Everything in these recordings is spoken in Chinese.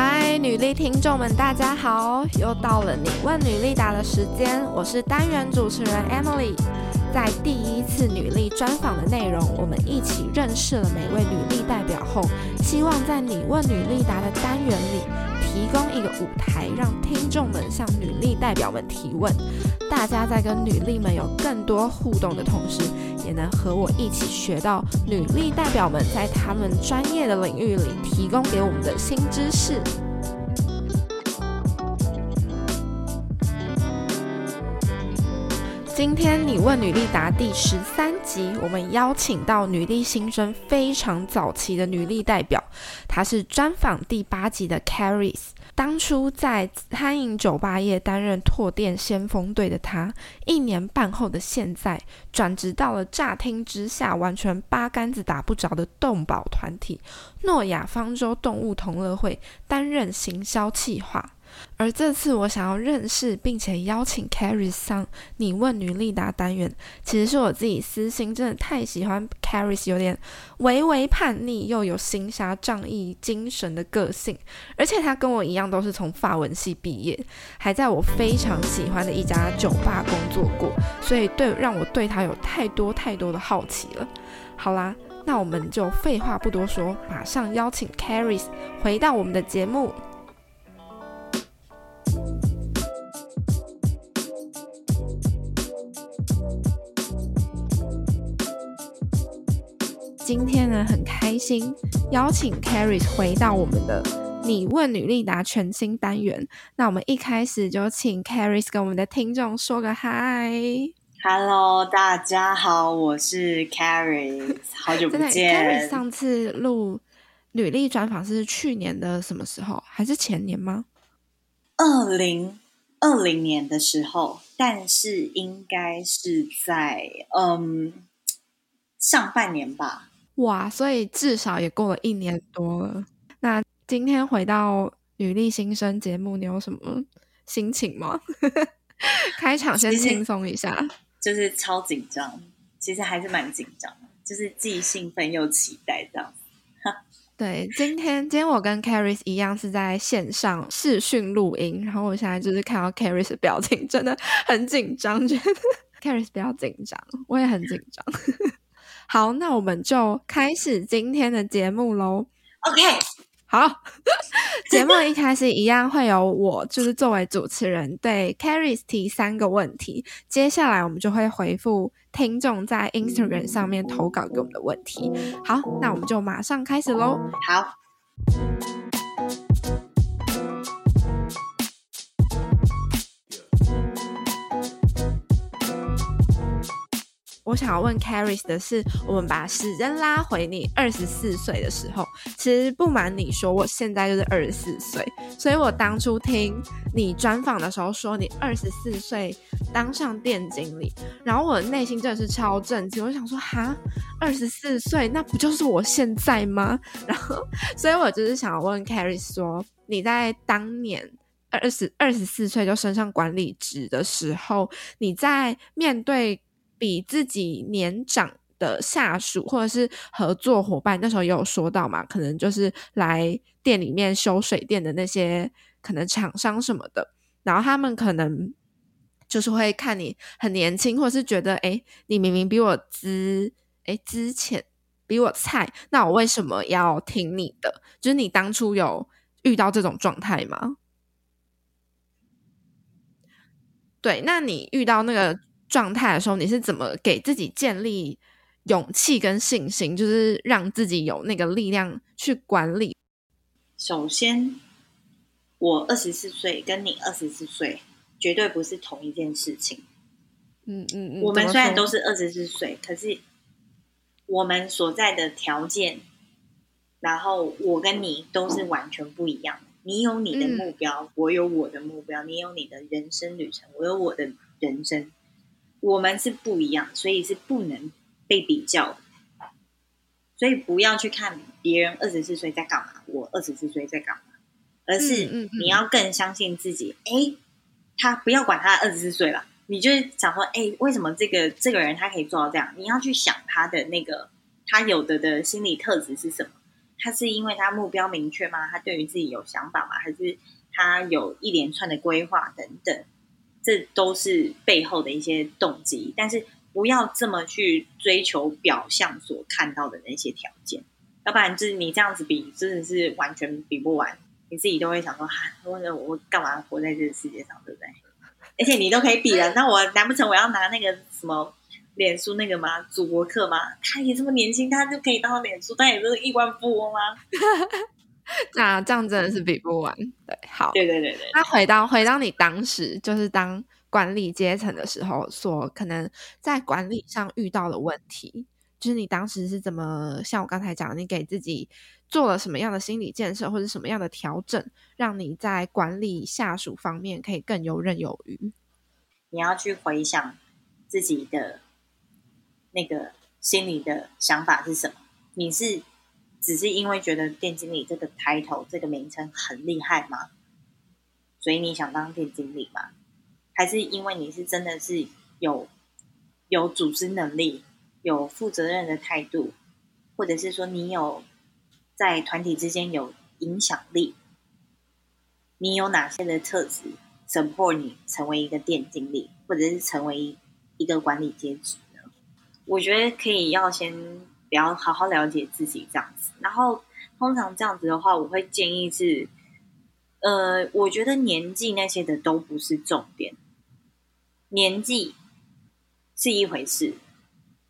嗨，女力听众们，大家好！又到了你问女力答的时间，我是单元主持人 Emily。在第一次女力专访的内容，我们一起认识了每位女力代表后，希望在你问女力答的单元里。提供一个舞台，让听众们向女力代表们提问。大家在跟女力们有更多互动的同时，也能和我一起学到女力代表们在他们专业的领域里提供给我们的新知识。今天你问女力答第十三集，我们邀请到女力新生非常早期的女力代表，她是专访第八集的 Caris。当初在餐饮酒吧业担任拓店先锋队的他，一年半后的现在，转职到了乍听之下完全八竿子打不着的动保团体诺亚方舟动物同乐会，担任行销企划。而这次我想要认识并且邀请 Caris 上你问女力答单元，其实是我自己私心，真的太喜欢 Caris 有点微微叛逆又有行侠仗义精神的个性，而且他跟我一样都是从法文系毕业，还在我非常喜欢的一家酒吧工作过，所以对让我对他有太多太多的好奇了。好啦，那我们就废话不多说，马上邀请 Caris 回到我们的节目。今天呢，很开心邀请 Carrie 回到我们的“你问女力达”全新单元。那我们一开始就请 Carrie 跟我们的听众说个嗨。Hello，大家好，我是 Caris，好久不见。Caris 上次录履历专访是去年的什么时候？还是前年吗？二零二零年的时候，但是应该是在嗯上半年吧。哇，所以至少也过了一年多了。那今天回到女力新生节目，你有什么心情吗？开场先轻松一下，就是超紧张，其实还是蛮紧张，就是既兴奋又期待这样。对，今天今天我跟 Caris 一样是在线上视讯录音，然后我现在就是看到 Caris 的表情，真的很紧张，觉得 Caris 比较紧张，我也很紧张。好，那我们就开始今天的节目喽。OK，好，节目一开始一样会有我，就是作为主持人对 Caris 提三个问题，接下来我们就会回复听众在 Instagram 上面投稿给我们的问题。好，那我们就马上开始喽。好。我想要问 Caris 的是，我们把时间拉回你二十四岁的时候，其实不瞒你说，我现在就是二十四岁，所以我当初听你专访的时候说你二十四岁当上店经理，然后我的内心真的是超震惊，我想说哈，二十四岁那不就是我现在吗？然后，所以我就是想要问 Caris 说，你在当年二十二十四岁就升上管理职的时候，你在面对比自己年长的下属或者是合作伙伴，那时候也有说到嘛，可能就是来店里面修水电的那些可能厂商什么的，然后他们可能就是会看你很年轻，或者是觉得诶，你明明比我资诶资浅，比我菜，那我为什么要听你的？就是你当初有遇到这种状态吗？对，那你遇到那个。状态的时候，你是怎么给自己建立勇气跟信心，就是让自己有那个力量去管理？首先，我二十四岁跟你二十四岁绝对不是同一件事情。嗯嗯嗯，我们虽然都是二十四岁，可是我们所在的条件，然后我跟你都是完全不一样的。你有你的目标，嗯，我有我的目标；你有你的人生旅程，我有我的人生。我们是不一样，所以是不能被比较的。所以不要去看别人二十四岁在干嘛，我二十四岁在干嘛，而是你要更相信自己。哎、嗯嗯嗯，他不要管他二十四岁了，你就想说，哎，为什么这个这个人他可以做到这样？你要去想他的那个他有的的心理特质是什么？他是因为他目标明确吗？他对于自己有想法吗？还是他有一连串的规划等等？这都是背后的一些动机。但是不要这么去追求表象所看到的那些条件，要不然就是你这样子比，真的是完全比不完。你自己都会想说，哈，我我干嘛活在这个世界上，对不对？而且你都可以比了，那我难不成我要拿那个什么？脸书那个吗？主播课吗？他也这么年轻，他就可以当脸书，他也是亿万富翁吗？那这样真的是比不完。对，好，对对对对。那回到回到你当时就是当管理阶层的时候，所可能在管理上遇到的问题，就是你当时是怎么像我刚才讲，你给自己做了什么样的心理建设，或者什么样的调整，让你在管理下属方面可以更游刃有余？你要去回想自己的。那个心里的想法是什么？你是只是因为觉得店经理这个 title 这个名称很厉害吗？所以你想当店经理吗？还是因为你是真的是有有组织能力、有负责任的态度，或者是说你有在团体之间有影响力？你有哪些的特质 support 你成为一个店经理，或者是成为一个管理阶级呢？我觉得可以要先了好好了解自己这样子，然后通常这样子的话，我会建议是，呃，我觉得年纪那些的都不是重点，年纪是一回事，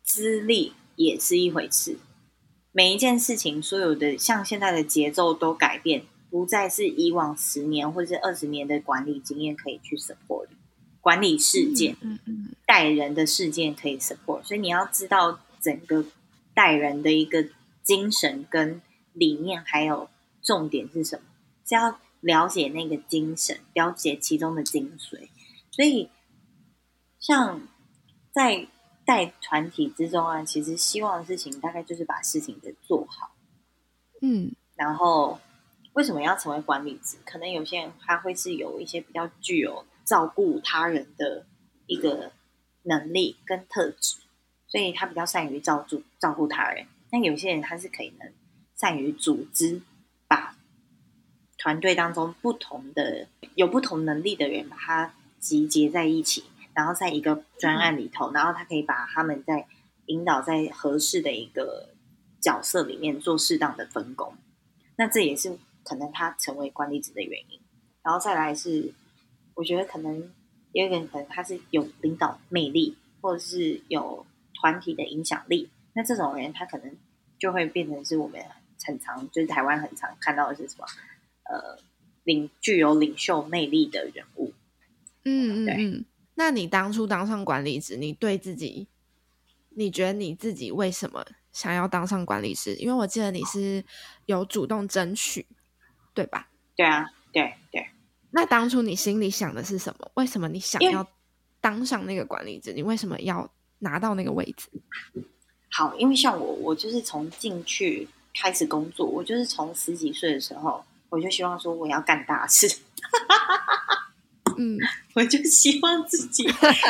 资历也是一回事，每一件事情，所有的像现在的节奏都改变，不再是以往十年或者是二十年的管理经验可以去 support 管理事件，嗯嗯，带人的事件可以 support，所以你要知道整个带人的一个精神跟理念，还有重点是什么，是要了解那个精神，了解其中的精髓。所以，像在带团体之中啊，其实希望的事情大概就是把事情给做好。嗯，然后为什么要成为管理职？可能有些人他会是有一些比较具有。照顾他人的一个能力跟特质，所以他比较善于照顾照顾他人。但有些人他是可以能善于组织，把团队当中不同的有不同能力的人把他集结在一起，然后在一个专案里头，然后他可以把他们在引导在合适的一个角色里面做适当的分工。那这也是可能他成为管理者的原因。然后再来是。我觉得可能有一个人可能他是有领导魅力，或者是有团体的影响力，那这种人他可能就会变成是我们很常就是台湾很常看到的是什么？呃，领具有领袖魅力的人物。嗯嗯嗯。那你当初当上管理职，你对自己，你觉得你自己为什么想要当上管理师？因为我记得你是有主动争取，对吧？对啊，对对。那当初你心里想的是什么？为什么你想要当上那个管理者？你为什么要拿到那个位置？好，因为像我，我就是从进去开始工作，我就是从十几岁的时候，我就希望说我要干大事。嗯，我就希望自己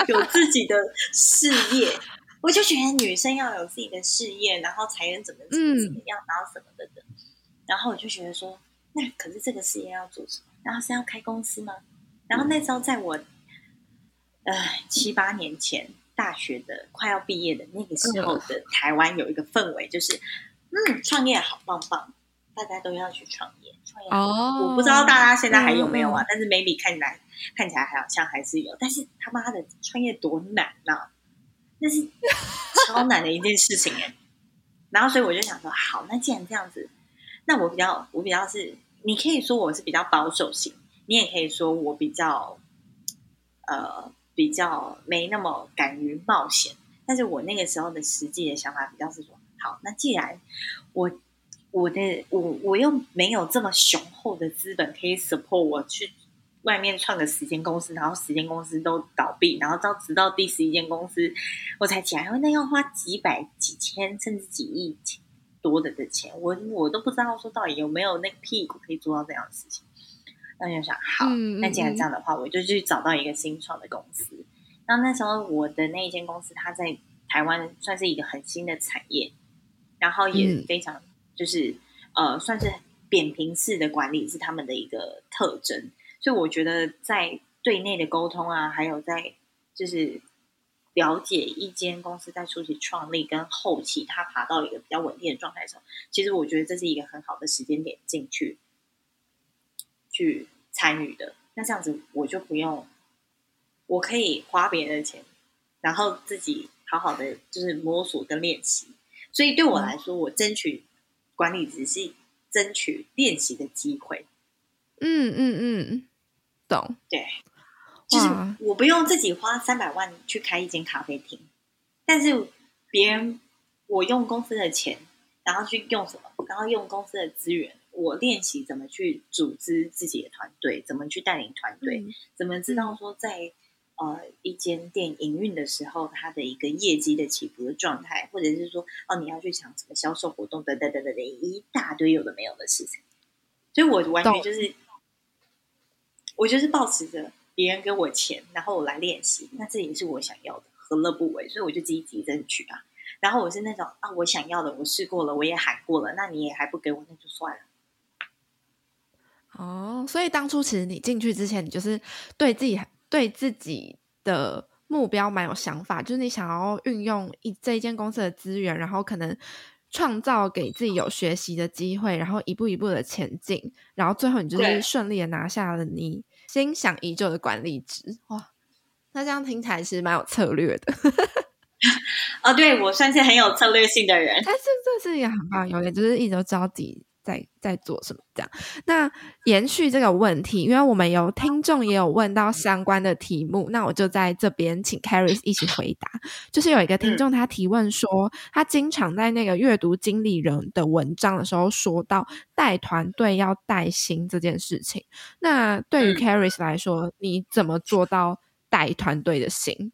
有自己的事业，我就觉得女生要有自己的事业，然后才能怎么怎么怎么样，然后什么的的。然后我就觉得说，那可是这个事业要做什么？然后是要开公司吗？然后那时候在我呃七八年前大学的快要毕业的那个时候的台湾有一个氛围，就是嗯，创业好棒棒，大家都要去创业。创业哦，我不知道大家现在还有没有啊？嗯、但是 maybe 看起来看起来好像还是有。但是他妈的创业多难呐、啊，那是 超难的一件事情哎。然后所以我就想说，好，那既然这样子，那我比较我比较是。你可以说我是比较保守型，你也可以说我比较，呃，比较没那么敢于冒险。但是我那个时候的实际的想法比较是说，好，那既然我我的我我又没有这么雄厚的资本可以 support 我去外面创个十间公司，然后十间公司都倒闭，然后到直到第十一间公司我才起来，那要花几百几千甚至几亿。多的的钱，我我都不知道说到底有没有那个屁股可以做到这样的事情。那就想，好，嗯、那既然这样的话，我就去找到一个新创的公司。那那时候我的那一间公司，它在台湾算是一个很新的产业，然后也非常就是、嗯、呃，算是扁平式的管理是他们的一个特征。所以我觉得在对内的沟通啊，还有在就是了解一间公司在初期创立跟后期它爬到一个比较稳定的状态的时候，其实我觉得这是一个很好的时间点进去去参与的。那这样子我就不用，我可以花别人的钱，然后自己好好的就是摸索跟练习。所以对我来说，我争取管理只是争取练习的机会。嗯嗯嗯，懂。对，就是我不用自己花三百万去开一间咖啡厅，但是别人我用公司的钱，然后去用什么？然后用公司的资源，我练习怎么去组织自己的团队，怎么去带领团队，嗯、怎么知道说在。呃，一间店营运的时候，它的一个业绩的起伏的状态，或者是说，哦，你要去抢什么销售活动，等等等等等，一大堆有的没有的事情。所以，我完全就是，我就是保持着别人给我钱，然后我来练习，那这也是我想要的，何乐不为？所以，我就积极争取啊。然后，我是那种啊，我想要的，我试过了，我也喊过了，那你也还不给我，那就算了。哦，所以当初其实你进去之前，你就是对自己。对自己的目标蛮有想法，就是你想要运用一这一间公司的资源，然后可能创造给自己有学习的机会，然后一步一步的前进，然后最后你就是顺利的拿下了你心想已久的管理职。哇，那这样听起来是蛮有策略的。哦，对，我算是很有策略性的人，但是这是一个很棒，有点就是一直都知道自己。在在做什么？这样，那延续这个问题，因为我们有听众也有问到相关的题目，那我就在这边请 Carrie 一起回答。就是有一个听众他提问说，他经常在那个阅读经理人的文章的时候说到带团队要带薪这件事情。那对于 Carrie 来说，你怎么做到带团队的心？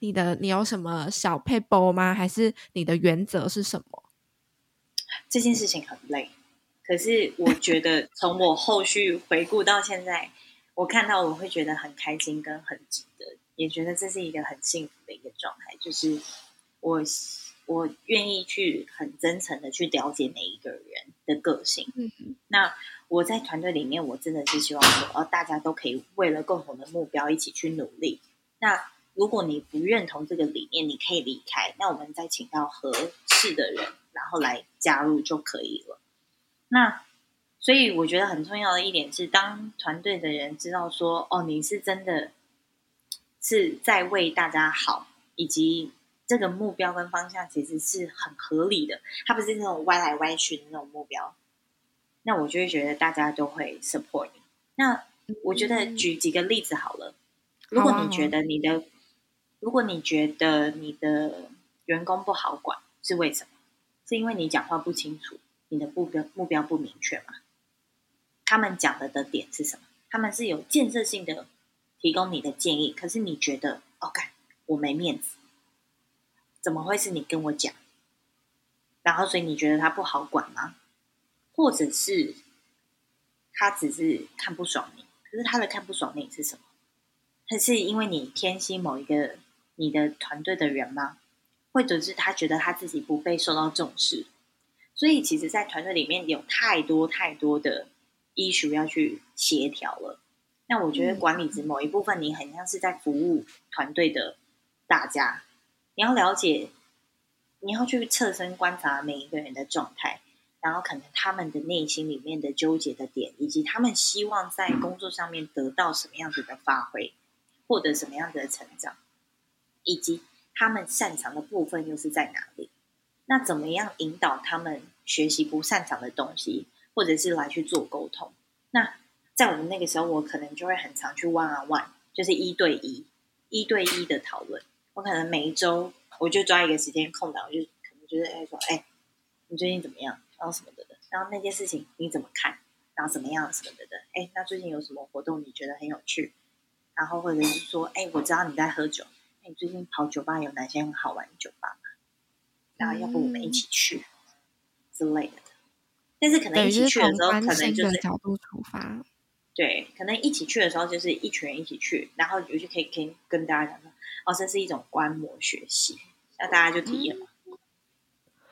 你的你有什么小配包吗？还是你的原则是什么？这件事情很累。可是我觉得，从我后续回顾到现在，我看到我会觉得很开心跟很值得，也觉得这是一个很幸福的一个状态。就是我我愿意去很真诚的去了解每一个人的个性。嗯，那我在团队里面，我真的是希望说，哦，大家都可以为了共同的目标一起去努力。那如果你不认同这个理念，你可以离开。那我们再请到合适的人，然后来加入就可以了。那，所以我觉得很重要的一点是，当团队的人知道说，哦，你是真的是在为大家好，以及这个目标跟方向其实是很合理的，它不是那种歪来歪去的那种目标。那我就会觉得大家都会 support 你。那我觉得举几个例子好了，如果你觉得你的，如果你觉得你的员工不好管，是为什么？是因为你讲话不清楚。你的目标目标不明确吗？他们讲的的点是什么？他们是有建设性的提供你的建议，可是你觉得，OK，我没面子，怎么会是你跟我讲？然后所以你觉得他不好管吗？或者是他只是看不爽你？可是他的看不爽你是什么？他是因为你偏心某一个你的团队的人吗？或者是他觉得他自己不被受到重视？所以，其实，在团队里面有太多太多的 issue 要去协调了。那我觉得管理职某一部分，你很像是在服务团队的大家。你要了解，你要去侧身观察每一个人的状态，然后可能他们的内心里面的纠结的点，以及他们希望在工作上面得到什么样子的发挥，获得什么样子的成长，以及他们擅长的部分又是在哪里。那怎么样引导他们学习不擅长的东西，或者是来去做沟通？那在我们那个时候，我可能就会很常去 one on one，就是一对一、一对一的讨论。我可能每一周我就抓一个时间空档，我就可能就是哎说，哎，你最近怎么样？然后什么的的，然后那件事情你怎么看？然后怎么样什么的的？哎，那最近有什么活动你觉得很有趣？然后或者是说，哎，我知道你在喝酒，哎，你最近跑酒吧有哪些很好玩的酒吧？然后，要不我们一起去之类的，但是可能一起去的时候，可能就是角度出发。对，可能一起去的时候就是一群人一起去，然后有些可以可以跟大家讲说，哦，这是一种观摩学习，那大家就体验嘛。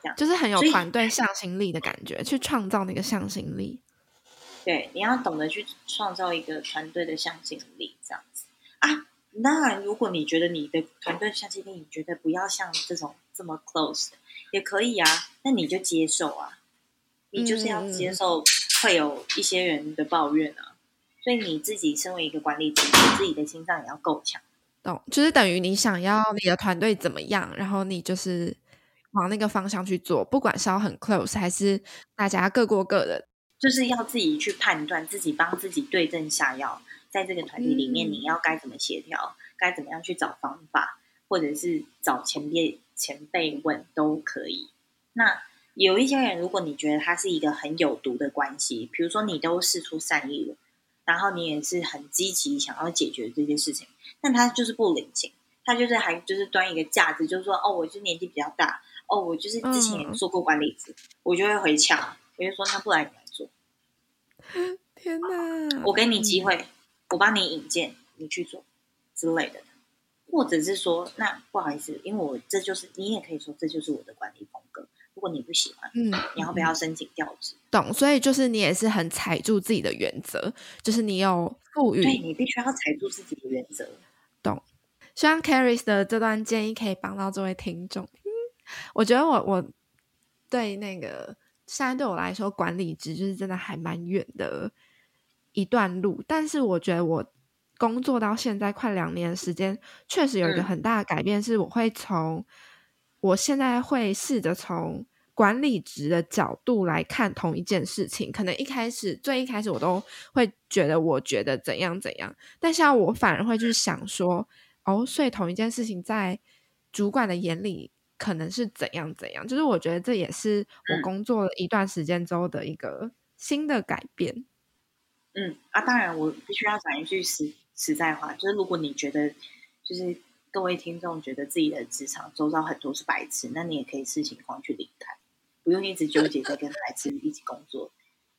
这样就是很有团队向心力的感觉，去创造那个向心力。对，你要懂得去创造一个团队的向心力，这样子啊。那如果你觉得你的团队向心力，你觉得不要像这种这么 close 的，也可以啊。那你就接受啊，你就是要接受会有一些人的抱怨啊。嗯、所以你自己身为一个管理者，你自己的心脏也要够强。懂，就是等于你想要你的团队怎么样，然后你就是往那个方向去做，不管是要很 close 还是大家各过各的，就是要自己去判断，自己帮自己对症下药。在这个团体里面，你要该怎么协调，嗯、该怎么样去找方法，或者是找前辈前辈问都可以。那有一些人，如果你觉得他是一个很有毒的关系，比如说你都释出善意了，然后你也是很积极想要解决这件事情。但他就是不领情，他就是还就是端一个架子，就是说哦，我就年纪比较大，哦，我就是之前也做过管理职，嗯、我就会回呛，我就说那不然你来做。天哪，我给你机会，嗯、我帮你引荐，你去做之类的，或者是说那不好意思，因为我这就是你也可以说这就是我的管理风格，如果你不喜欢，嗯，你要不要申请调职？懂，所以就是你也是很踩住自己的原则，就是你有赋予，对，你必须要踩住自己的原则。懂，希望 Carrie 的这段建议可以帮到这位听众。嗯，我觉得我我对那个现在对我来说，管理职就是真的还蛮远的一段路。但是我觉得我工作到现在快两年的时间，确实有一个很大的改变，是我会从我现在会试着从管理职的角度来看同一件事情。可能一开始最一开始我都会觉得我觉得怎样怎样，但现在我反而会去想说，哦，所以同一件事情在主管的眼里可能是怎样怎样。就是我觉得这也是我工作了一段时间之后的一个新的改变。嗯啊，当然我必须要讲一句实实在话，就是如果你觉得就是。各位听众觉得自己的职场周遭很多是白痴，那你也可以视情况去离开，不用一直纠结在跟白痴一起工作，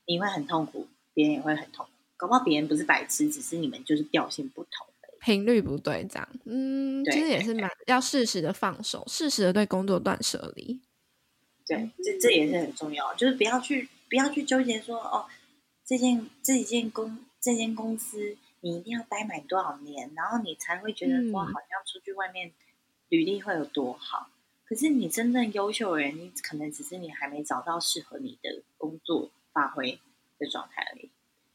你会很痛苦，别人也会很痛苦。搞不好别人不是白痴，只是你们就是调性不同，频率不对，这样。嗯，其实也是蛮要适时的放手，适时的对工作断舍离。对，这这也是很重要，就是不要去不要去纠结说哦，这件这一件公这间公司。你一定要待满多少年，然后你才会觉得说，好像出去外面履历会有多好。嗯、可是你真正优秀的人，你可能只是你还没找到适合你的工作发挥的状态而已。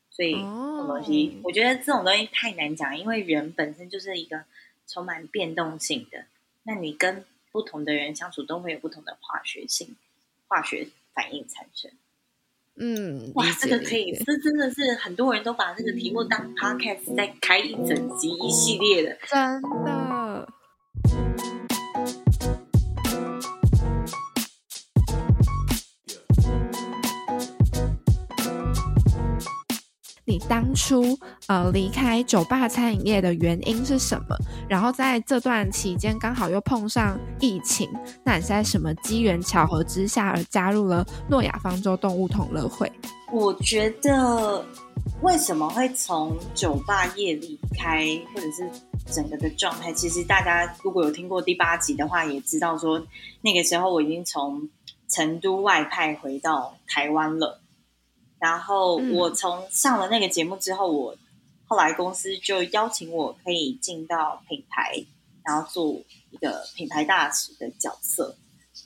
所以，东西，我觉得这种东西太难讲，因为人本身就是一个充满变动性的。那你跟不同的人相处，都会有不同的化学性、化学反应产生。嗯，哇，这个可以，这真的是很多人都把这个题目当 podcast 在开一整集一系列的，真的。当初呃离开酒吧餐饮业的原因是什么？然后在这段期间刚好又碰上疫情，那你是在什么机缘巧合之下而加入了诺亚方舟动物同乐会？我觉得为什么会从酒吧业离开，或者是整个的状态，其实大家如果有听过第八集的话，也知道说那个时候我已经从成都外派回到台湾了。然后我从上了那个节目之后，我后来公司就邀请我可以进到品牌，然后做一个品牌大使的角色。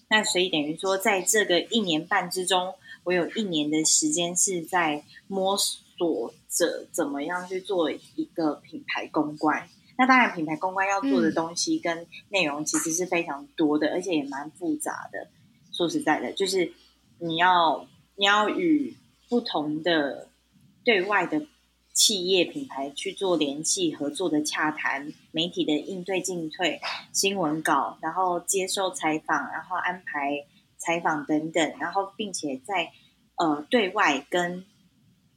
那所以等于说，在这个一年半之中，我有一年的时间是在摸索着怎么样去做一个品牌公关。那当然，品牌公关要做的东西跟内容其实是非常多的，而且也蛮复杂的。说实在的，就是你要你要与不同的对外的企业品牌去做联系合作的洽谈，媒体的应对进退，新闻稿，然后接受采访，然后安排采访等等，然后并且在呃对外跟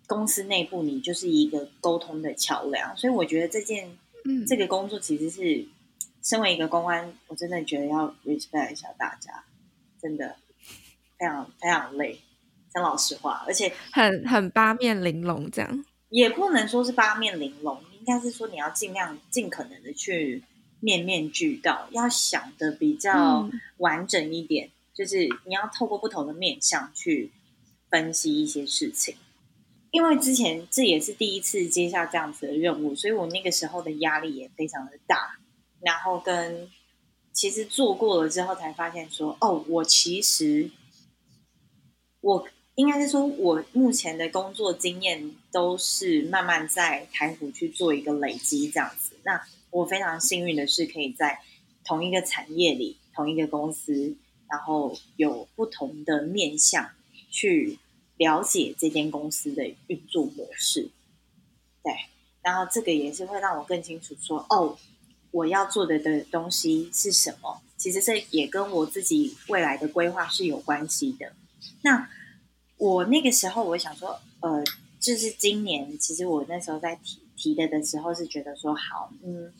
公司内部，你就是一个沟通的桥梁。所以我觉得这件嗯这个工作其实是身为一个公安，我真的觉得要 respect 一下大家，真的非常非常累。讲老实话，而且很很八面玲珑，这样也不能说是八面玲珑，应该是说你要尽量尽可能的去面面俱到，要想的比较完整一点，嗯、就是你要透过不同的面向去分析一些事情。因为之前这也是第一次接下这样子的任务，所以我那个时候的压力也非常的大。然后跟其实做过了之后，才发现说，哦，我其实我。应该是说，我目前的工作经验都是慢慢在台湖去做一个累积，这样子。那我非常幸运的是，可以在同一个产业里、同一个公司，然后有不同的面向去了解这间公司的运作模式。对，然后这个也是会让我更清楚说，哦，我要做的的东西是什么。其实这也跟我自己未来的规划是有关系的。那。我那个时候，我想说，呃，就是今年，其实我那时候在提提的的时候，是觉得说，好，嗯，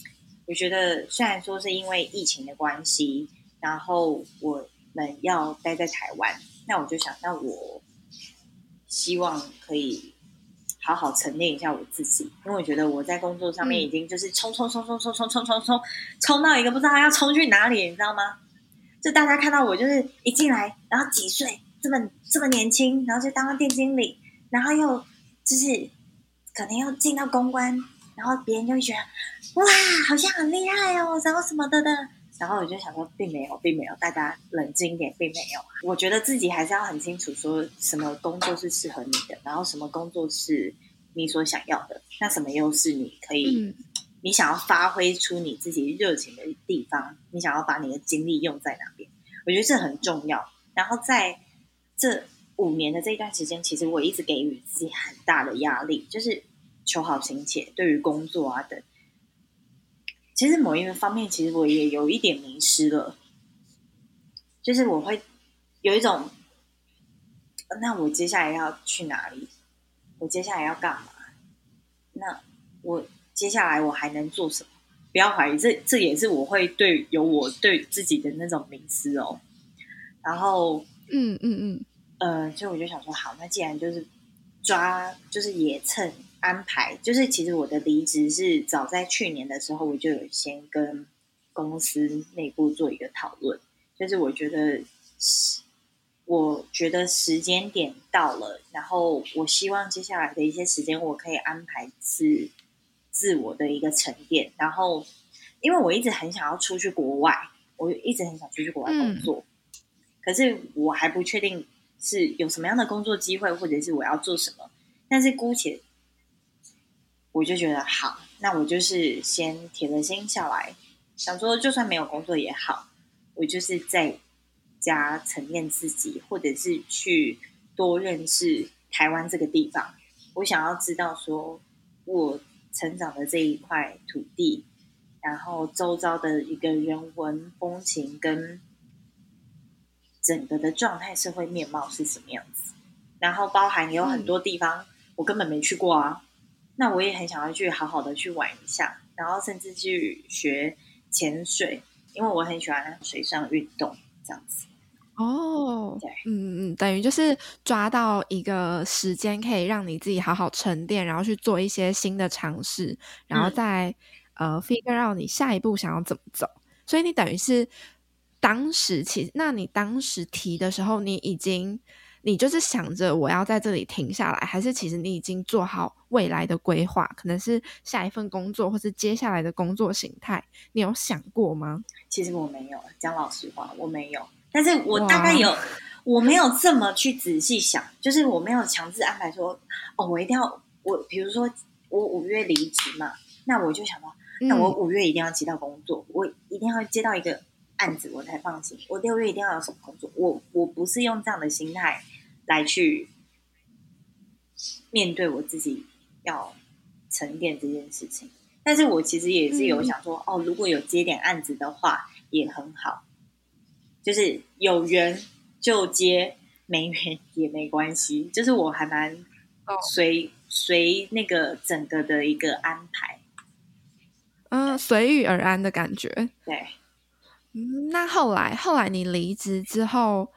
我觉得虽然说是因为疫情的关系，然后我们要待在台湾，那我就想，那我希望可以好好沉淀一下我自己，因为我觉得我在工作上面已经就是冲冲冲冲冲冲冲冲冲冲到一个不知道要冲去哪里，你知道吗？就大家看到我就是一进来，然后几岁？这么这么年轻，然后就当了店经理，然后又就是可能又进到公关，然后别人就会觉得哇，好像很厉害哦，然后什么的的。然后我就想说，并没有，并没有，大家冷静一点，并没有。我觉得自己还是要很清楚，说什么工作是适合你的，然后什么工作是你所想要的，那什么又是你可以，嗯、你想要发挥出你自己热情的地方，你想要把你的精力用在哪边？我觉得这很重要。然后在这五年的这一段时间，其实我一直给予自己很大的压力，就是求好心切。对于工作啊等，其实某一个方面，其实我也有一点迷失了。就是我会有一种，那我接下来要去哪里？我接下来要干嘛？那我接下来我还能做什么？不要怀疑，这这也是我会对有我对自己的那种迷失哦。然后，嗯嗯嗯。呃，所以我就想说，好，那既然就是抓，就是也趁安排，就是其实我的离职是早在去年的时候，我就有先跟公司内部做一个讨论，就是我觉得，我觉得时间点到了，然后我希望接下来的一些时间，我可以安排自自我的一个沉淀，然后因为我一直很想要出去国外，我一直很想出去国外工作，嗯、可是我还不确定。是有什么样的工作机会，或者是我要做什么？但是姑且，我就觉得好，那我就是先铁了心下来，想说就算没有工作也好，我就是在家沉淀自己，或者是去多认识台湾这个地方。我想要知道说，我成长的这一块土地，然后周遭的一个人文风情跟。整个的状态、社会面貌是什么样子？然后包含有很多地方我根本没去过啊，嗯、那我也很想要去好好的去玩一下，然后甚至去学潜水，因为我很喜欢水上运动这样子。哦，对，嗯嗯，等于就是抓到一个时间，可以让你自己好好沉淀，然后去做一些新的尝试，然后再、嗯、呃 figure out 你下一步想要怎么走。所以你等于是。当时其实，那你当时提的时候，你已经，你就是想着我要在这里停下来，还是其实你已经做好未来的规划？可能是下一份工作，或是接下来的工作形态，你有想过吗？其实我没有，讲老实话，我没有。但是我大概有，我没有这么去仔细想，就是我没有强制安排说，哦，我一定要，我比如说我五月离职嘛，那我就想到，那我五月一定要接到工作，嗯、我一定要接到一个。案子我才放心，我六月一定要有什么工作。我我不是用这样的心态来去面对我自己要沉淀这件事情。但是我其实也是有想说，嗯、哦，如果有接点案子的话也很好，就是有缘就接，没缘也没关系。就是我还蛮随随那个整个的一个安排，嗯，随遇而安的感觉，对。那后来后来你离职之后，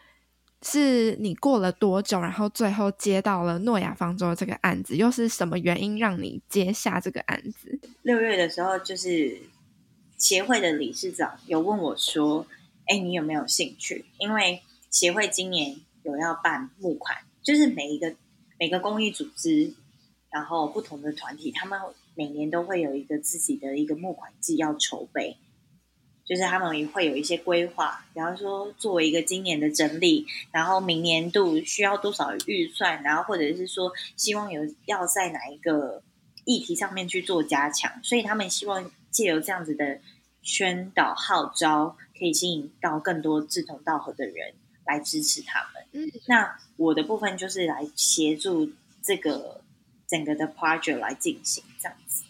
是你过了多久，然后最后接到了诺亚方舟这个案子？又是什么原因让你接下这个案子？六月的时候，就是协会的理事长有问我说：“哎，你有没有兴趣？”因为协会今年有要办募款，就是每一个每个公益组织，然后不同的团体，他们每年都会有一个自己的一个募款季要筹备。就是他们也会有一些规划，比方说作为一个今年的整理，然后明年度需要多少预算，然后或者是说希望有要在哪一个议题上面去做加强，所以他们希望借由这样子的宣导号召，可以吸引到更多志同道合的人来支持他们。嗯，那我的部分就是来协助这个整个的 project 来进行这样子，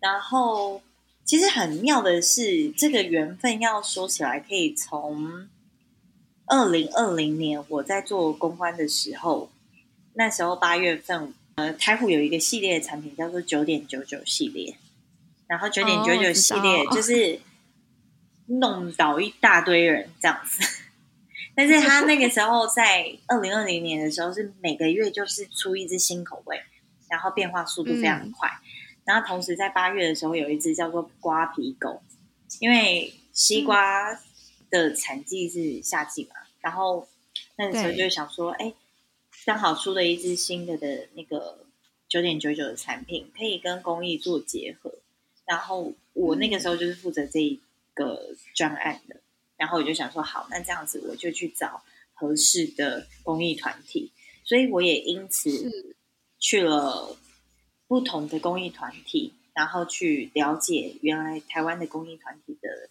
然后。其实很妙的是，这个缘分要说起来，可以从二零二零年我在做公关的时候，那时候八月份，呃，台虎有一个系列的产品叫做九点九九系列，然后九点九九系列就是弄倒一大堆人这样子，但是他那个时候在二零二零年的时候是每个月就是出一支新口味，然后变化速度非常快。嗯然后同时在八月的时候有一只叫做瓜皮狗，因为西瓜的产季是夏季嘛，嗯、然后那个时候就想说，哎，刚好出了一只新的的那个九点九九的产品，可以跟公益做结合。然后我那个时候就是负责这一个专案的，然后我就想说，好，那这样子我就去找合适的公益团体，所以我也因此去了。不同的公益团体，然后去了解原来台湾的公益团体的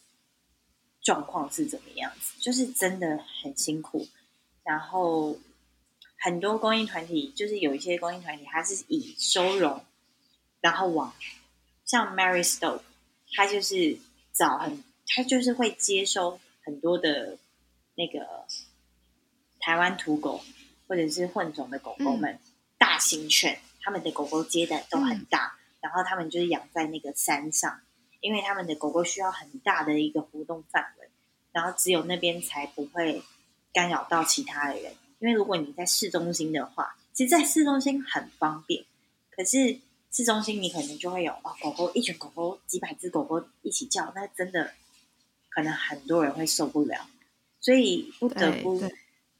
状况是怎么样子，就是真的很辛苦。然后很多公益团体，就是有一些公益团体，它是以收容，然后往像 Mary Stokes，他就是找很，他就是会接收很多的那个台湾土狗或者是混种的狗狗们，嗯、大型犬。他们的狗狗接的都很大，嗯、然后他们就是养在那个山上，因为他们的狗狗需要很大的一个活动范围，然后只有那边才不会干扰到其他的人。因为如果你在市中心的话，其实，在市中心很方便，可是市中心你可能就会有哦，狗狗一群狗狗几百只狗狗一起叫，那真的可能很多人会受不了，所以不得不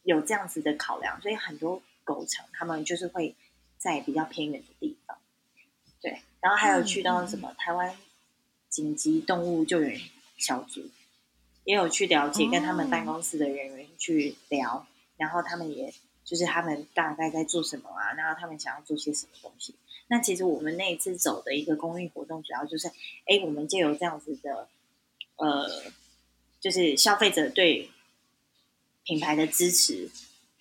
有这样子的考量，所以很多狗城他们就是会。在比较偏远的地方，对，然后还有去到什么、嗯、台湾紧急动物救援小组，也有去了解，跟他们办公室的人员去聊，哦、然后他们也就是他们大概在做什么啊，然后他们想要做些什么东西。那其实我们那一次走的一个公益活动，主要就是，哎，我们就有这样子的，呃，就是消费者对品牌的支持，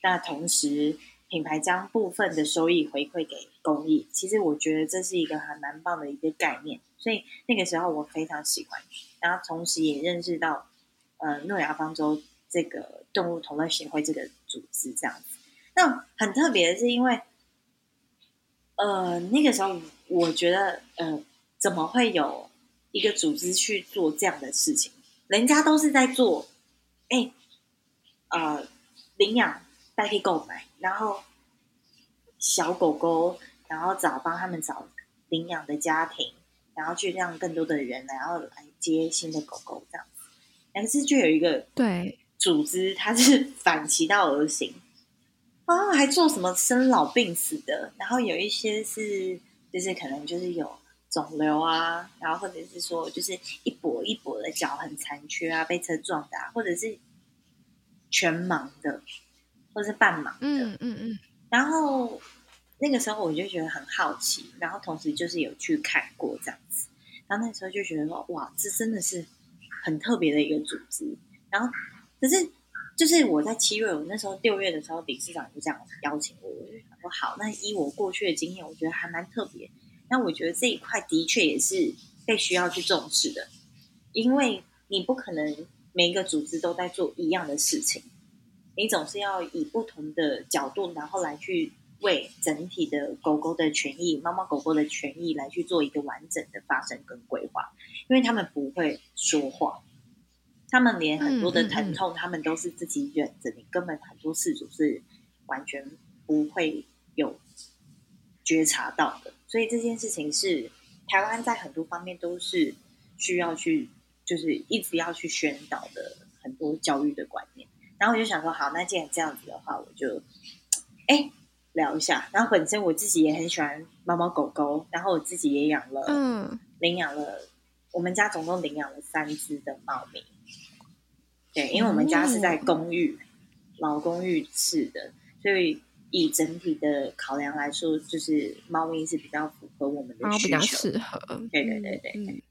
那同时。品牌将部分的收益回馈给公益，其实我觉得这是一个还蛮棒的一个概念，所以那个时候我非常喜欢，然后同时也认识到，呃，诺亚方舟这个动物同乐协会这个组织这样子。那很特别的是，因为，呃，那个时候我觉得，呃，怎么会有一个组织去做这样的事情？人家都是在做，哎，呃，领养。代替购买，然后小狗狗，然后找帮他们找领养的家庭，然后去让更多的人，然后来接新的狗狗这样子。但是就有一个对组织，它是 反其道而行啊，还做什么生老病死的，然后有一些是就是可能就是有肿瘤啊，然后或者是说就是一跛一跛的脚很残缺啊，被车撞的啊，或者是全盲的。或是半盲的，嗯嗯嗯，然后那个时候我就觉得很好奇，然后同时就是有去看过这样子，然后那时候就觉得说，哇，这真的是很特别的一个组织。然后可是就是我在七月，我那时候六月的时候，理事长就这样邀请我，我就想说，好，那依我过去的经验，我觉得还蛮特别。那我觉得这一块的确也是被需要去重视的，因为你不可能每一个组织都在做一样的事情。你总是要以不同的角度，然后来去为整体的狗狗的权益、猫猫狗狗的权益来去做一个完整的发生跟规划，因为他们不会说话，他们连很多的疼痛，他们都是自己忍着，你根本很多事主是完全不会有觉察到的，所以这件事情是台湾在很多方面都是需要去，就是一直要去宣导的很多教育的观念。然后我就想说，好，那既然这样子的话，我就哎聊一下。然后本身我自己也很喜欢猫猫狗狗，然后我自己也养了，嗯，领养了，我们家总共领养了三只的猫咪。对，因为我们家是在公寓，嗯、老公寓式的，所以以整体的考量来说，就是猫咪是比较符合我们的需求，比较适合。对对对对，嗯、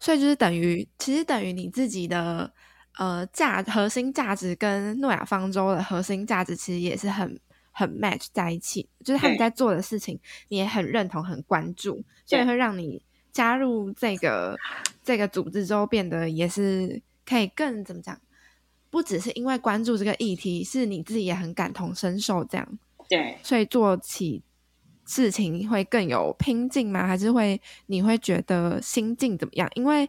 所以就是等于，其实等于你自己的呃价核心价值跟诺亚方舟的核心价值其实也是很很 match 在一起，就是他们在做的事情你也很认同、很关注，所以会让你加入这个这个组织之后变得也是可以更怎么讲？不只是因为关注这个议题，是你自己也很感同身受，这样对，所以做起事情会更有拼劲吗？还是会你会觉得心境怎么样？因为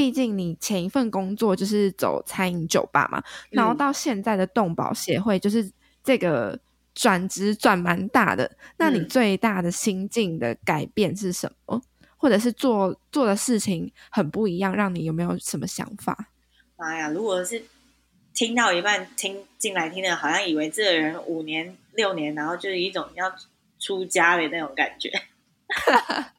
毕竟你前一份工作就是走餐饮酒吧嘛，嗯、然后到现在的动保协会，就是这个转职转蛮大的。那你最大的心境的改变是什么？嗯、或者是做做的事情很不一样，让你有没有什么想法？妈呀，如果是。听到一半，听进来听的，好像以为这个人五年六年，然后就是一种要出家的那种感觉。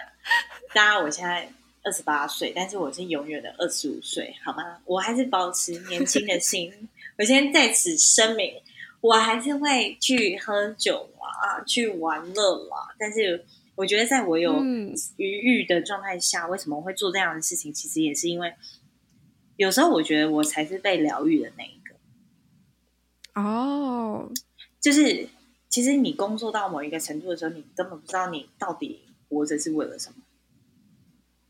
当然，我现在二十八岁，但是我是永远的二十五岁，好吗？我还是保持年轻的心。我先在此声明，我还是会去喝酒啊，去玩乐啦。但是，我觉得在我有余裕的状态下，嗯、为什么会做这样的事情？其实也是因为。有时候我觉得我才是被疗愈的那一个。哦，就是其实你工作到某一个程度的时候，你根本不知道你到底活着是为了什么。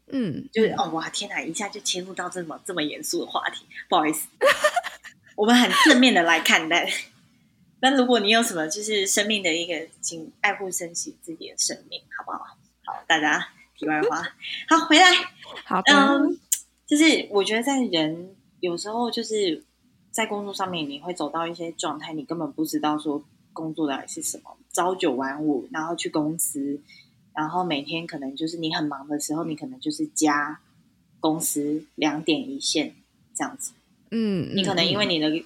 嗯，就是哦，哇，天哪，一下就切入到这么这么严肃的话题，不好意思，我们很正面的来看待。那如果你有什么就是生命的一个，请爱护珍惜自己的生命，好不好？好，大家题外话，好，回来，好的。Um, 就是我觉得在人有时候就是在工作上面，你会走到一些状态，你根本不知道说工作到底是什么，朝九晚五，然后去公司，然后每天可能就是你很忙的时候，你可能就是加公司两点一线这样子。嗯，你可能因为你的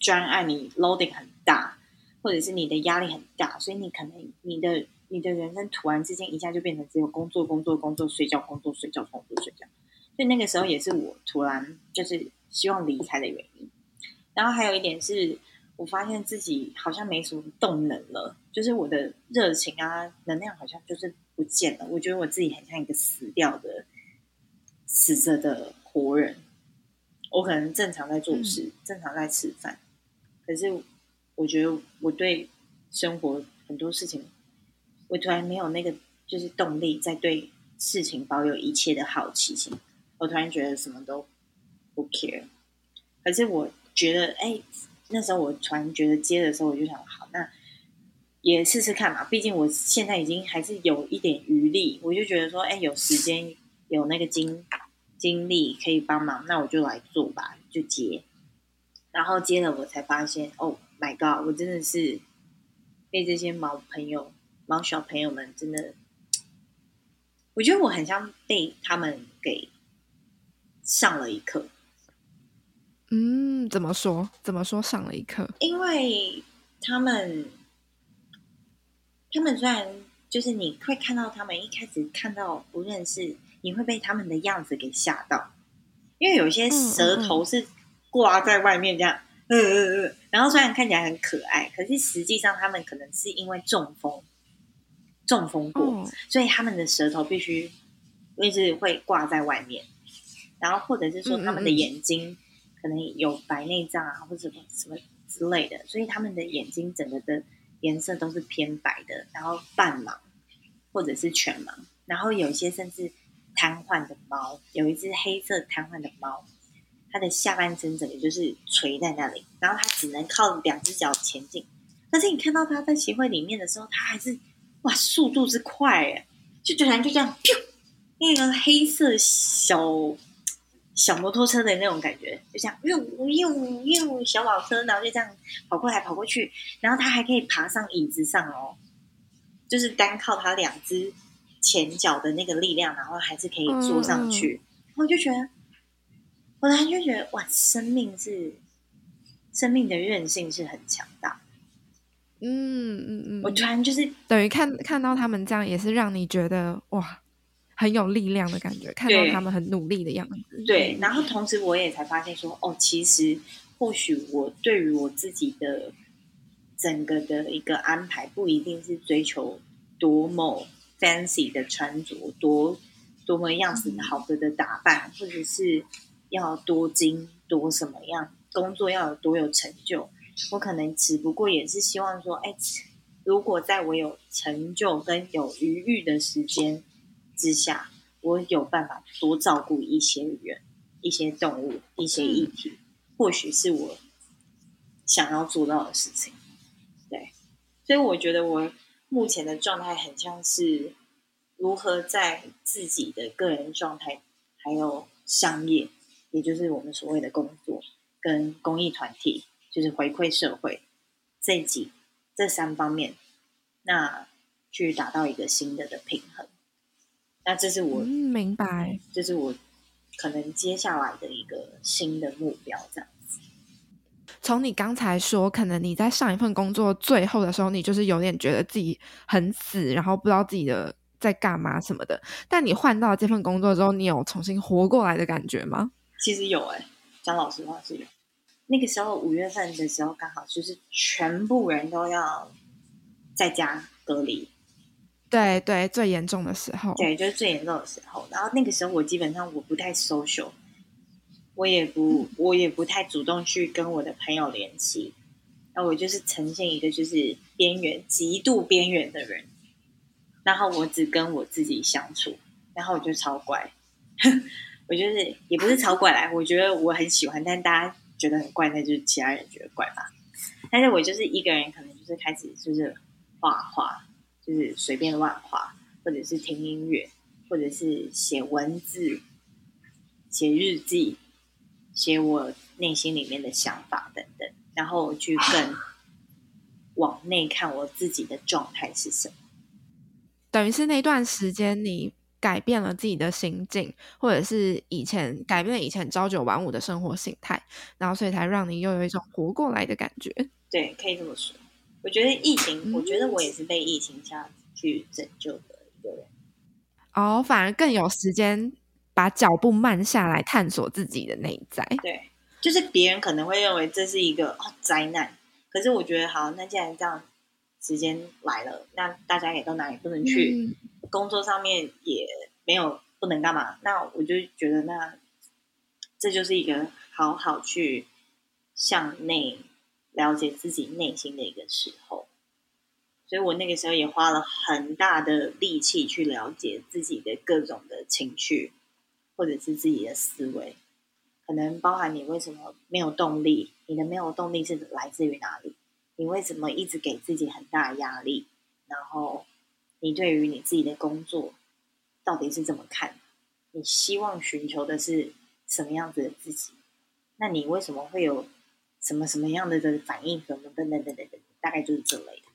专案你 loading 很大，或者是你的压力很大，所以你可能你的你的人生突然之间一下就变成只有工作工作工作睡觉工作睡觉工作睡觉。所以那个时候也是我突然就是希望离开的原因，然后还有一点是我发现自己好像没什么动能了，就是我的热情啊、能量好像就是不见了。我觉得我自己很像一个死掉的、死着的活人。我可能正常在做事，嗯、正常在吃饭，可是我觉得我对生活很多事情，我突然没有那个就是动力，在对事情保有一切的好奇心。我突然觉得什么都不 care，可是我觉得，哎，那时候我突然觉得接的时候，我就想，也试试看嘛。毕竟我现在已经还是有一点余力，我就觉得说，哎，有时间有那个精精力可以帮忙，那我就来做吧，就接。然后接了，我才发现，Oh my God，我真的是被这些毛朋友、毛小朋友们真的，我觉得我很像被他们给。上了一课，嗯，怎么说？怎么说上了一课？因为他们，他们虽然就是你会看到他们一开始看到不认识，你会被他们的样子给吓到，因为有些舌头是挂在外面这样，嗯嗯嗯，然后虽然看起来很可爱，可是实际上他们可能是因为中风，中风过，嗯、所以他们的舌头必须一直会挂在外面。然后，或者是说他们的眼睛可能有白内障啊，或者什么什么之类的，所以他们的眼睛整个的颜色都是偏白的，然后半盲或者是全盲。然后有些甚至瘫痪的猫，有一只黑色瘫痪的猫，它的下半身整个就是垂在那里，然后它只能靠两只脚前进。但是你看到它在协会里面的时候，它还是哇，速度之快哎，就突然就这样，那个黑色小。小摩托车的那种感觉，就像又又又小跑车，然后就这样跑过来跑过去，然后它还可以爬上椅子上哦，就是单靠它两只前脚的那个力量，然后还是可以坐上去。嗯、我就觉得，我突然就觉得哇，生命是生命的韧性是很强大。嗯嗯嗯，我突然就是等于看看到他们这样，也是让你觉得哇，很有力量的感觉。看到他们很努力的样子，对。然后同时我也才发现说，哦，其实或许我对于我自己的整个的一个安排，不一定是追求多么 fancy 的穿着，多多么样子好的的打扮，或者是要多精多什么样，工作要有多有成就。我可能只不过也是希望说，哎，如果在我有成就跟有余裕的时间之下，我有办法多照顾一些人、一些动物、一些议题，或许是我想要做到的事情。对，所以我觉得我目前的状态很像是如何在自己的个人状态，还有商业，也就是我们所谓的工作跟公益团体。就是回馈社会这几这三方面，那去达到一个新的的平衡。那这是我、嗯、明白，这是我可能接下来的一个新的目标。这样子，从你刚才说，可能你在上一份工作最后的时候，你就是有点觉得自己很死，然后不知道自己的在干嘛什么的。但你换到这份工作之后，你有重新活过来的感觉吗？其实有哎、欸，讲老实话是有。那个时候五月份的时候，刚好就是全部人都要在家隔离。对对，最严重的时候。对，就是最严重的时候。然后那个时候，我基本上我不太 social，我也不，我也不太主动去跟我的朋友联系。那我就是呈现一个就是边缘、极度边缘的人。然后我只跟我自己相处，然后我就超怪。我就是也不是超怪来，我觉得我很喜欢，但大家。觉得很怪，那就是其他人觉得怪吧。但是我就是一个人，可能就是开始就是画画，就是随便乱画，或者是听音乐，或者是写文字、写日记，写我内心里面的想法等等，然后去更 往内看我自己的状态是什么。等于是那段时间你。改变了自己的心境，或者是以前改变了以前朝九晚五的生活形态，然后所以才让你又有一种活过来的感觉。对，可以这么说。我觉得疫情，嗯、我觉得我也是被疫情下去拯救的一个人。哦，反而更有时间把脚步慢下来，探索自己的内在。对，就是别人可能会认为这是一个哦灾难，可是我觉得好，那既然这样，时间来了，那大家也都哪里不能去。嗯工作上面也没有不能干嘛，那我就觉得那这就是一个好好去向内了解自己内心的一个时候，所以我那个时候也花了很大的力气去了解自己的各种的情绪，或者是自己的思维，可能包含你为什么没有动力，你的没有动力是来自于哪里？你为什么一直给自己很大压力？然后。你对于你自己的工作到底是怎么看？你希望寻求的是什么样子的自己？那你为什么会有什么什么样的的反应？什么等等等等等，大概就是这类的。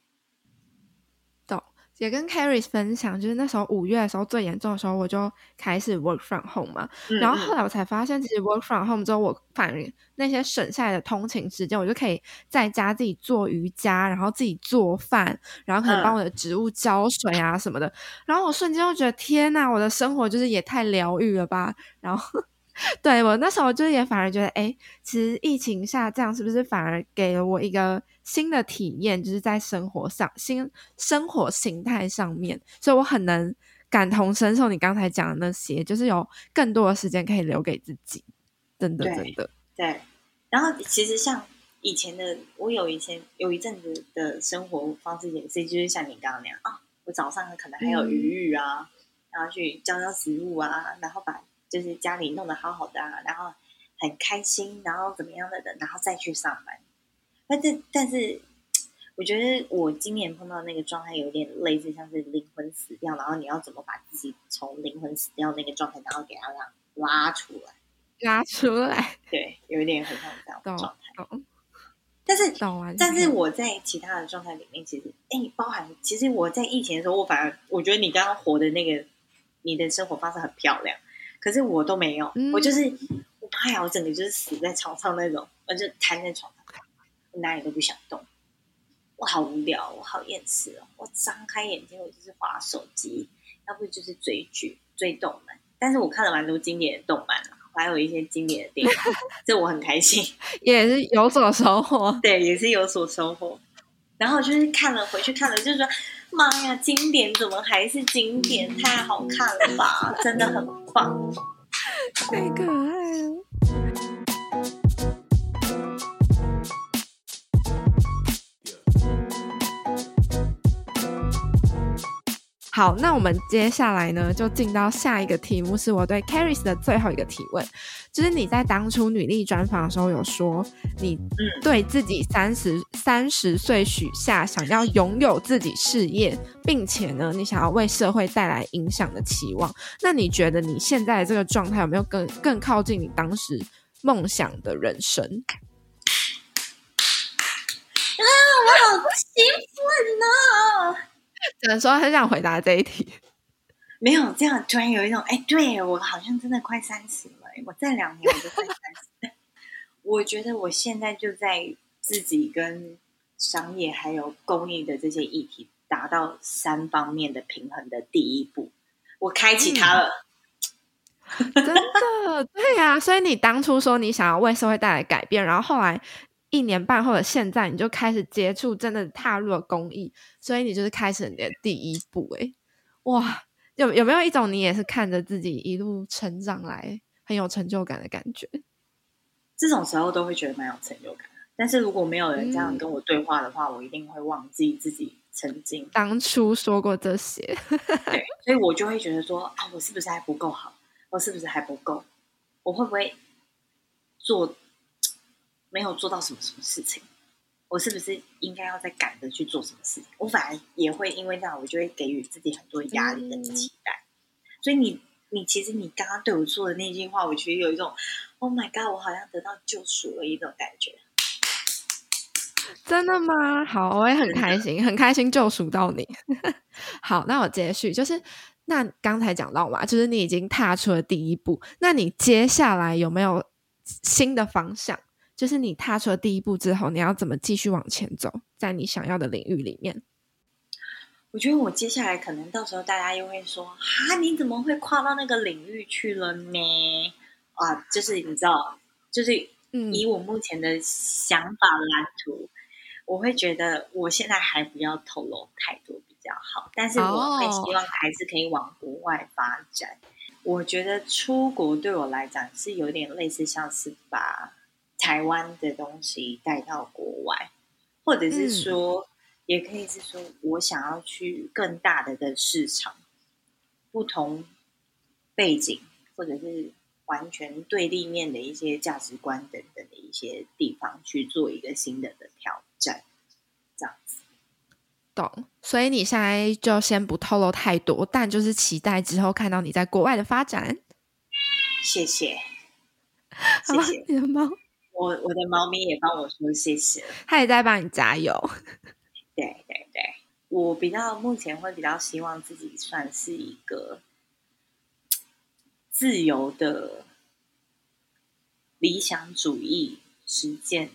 懂也跟 Carrie 分享，就是那时候五月的时候最严重的时候，我就开始 work from home 嘛。然后后来我才发现，其实 work from home 之后，我反而那些省下来的通勤时间，我就可以在家自己做瑜伽，然后自己做饭，然后可能帮我的植物浇水啊什么的。嗯、然后我瞬间就觉得，天呐，我的生活就是也太疗愈了吧。然后。对，我那时候就也反而觉得，哎，其实疫情下这样是不是反而给了我一个新的体验，就是在生活上、新生活形态上面，所以我很能感同身受你刚才讲的那些，就是有更多的时间可以留给自己，真的，真的。对，然后其实像以前的我，有以前有一阵子的生活方式也是，就是像你刚刚那样啊，我早上可能还有余裕啊，嗯、然后去浇浇食物啊，然后把。就是家里弄得好好的啊，然后很开心，然后怎么样的的，然后再去上班。那这，但是，我觉得我今年碰到那个状态有点类似，像是灵魂死掉，然后你要怎么把自己从灵魂死掉那个状态，然后给它让拉出来，拉出来。对，有一点很像这样的状态。但是，但是我在其他的状态里面，其实，哎，包含其实我在疫情的时候，我反而我觉得你刚刚活的那个，你的生活方式很漂亮。可是我都没有，嗯、我就是我怕呀，我整个就是死在床上那种，我就瘫在床上。我哪里都不想动，我好无聊，我好厌世哦。我张开眼睛，我就是滑手机，要不就是追剧、追动漫。但是我看了蛮多经典的动漫啊，还有一些经典的电影，这我很开心，也是有所收获。对，也是有所收获。然后就是看了回去看了，就是说，妈呀，经典怎么还是经典？太好看了吧，真的很棒，太可爱了。好，那我们接下来呢，就进到下一个题目，是我对 Carris 的最后一个提问，就是你在当初女力专访的时候有说，你对自己三十三十岁许下想要拥有自己事业，并且呢，你想要为社会带来影响的期望。那你觉得你现在的这个状态有没有更更靠近你当时梦想的人生？啊，我好兴奋啊！只能说很想回答这一题，没有这样，突然有一种哎，对我好像真的快三十了，我再两年我就快三十。我觉得我现在就在自己跟商业还有公益的这些议题达到三方面的平衡的第一步，我开启它了。嗯、真的，对呀、啊，所以你当初说你想要为社会带来改变，然后后来。一年半或者现在你就开始接触，真的踏入了公益，所以你就是开始你的第一步。哎，哇，有有没有一种你也是看着自己一路成长来，很有成就感的感觉？这种时候都会觉得蛮有成就感。但是如果没有人这样跟我对话的话，嗯、我一定会忘记自己曾经当初说过这些。对，所以我就会觉得说啊，我是不是还不够好？我是不是还不够？我会不会做？没有做到什么什么事情，我是不是应该要再赶着去做什么事情？我反而也会因为这样，我就会给予自己很多压力跟期待。所以你，你其实你刚刚对我说的那句话，我觉得有一种 “Oh my God”，我好像得到救赎了一种感觉。真的吗？好，我也很开心，很开心救赎到你。好，那我接续，就是那刚才讲到嘛，就是你已经踏出了第一步，那你接下来有没有新的方向？就是你踏出了第一步之后，你要怎么继续往前走，在你想要的领域里面？我觉得我接下来可能到时候大家又会说：“哈，你怎么会跨到那个领域去了呢？”啊，就是你知道，就是以我目前的想法蓝图，嗯、我会觉得我现在还不要透露太多比较好，但是我会希望还是可以往国外发展。哦、我觉得出国对我来讲是有点类似，像是把。台湾的东西带到国外，或者是说，嗯、也可以是说，我想要去更大的的市场，不同背景或者是完全对立面的一些价值观等等的一些地方去做一个新的的挑战，这样子。懂。所以你现在就先不透露太多，但就是期待之后看到你在国外的发展。谢谢，谢谢你的猫。我我的猫咪也帮我说谢谢，它也在帮你加油。对对对，我比较目前会比较希望自己算是一个自由的理想主义实践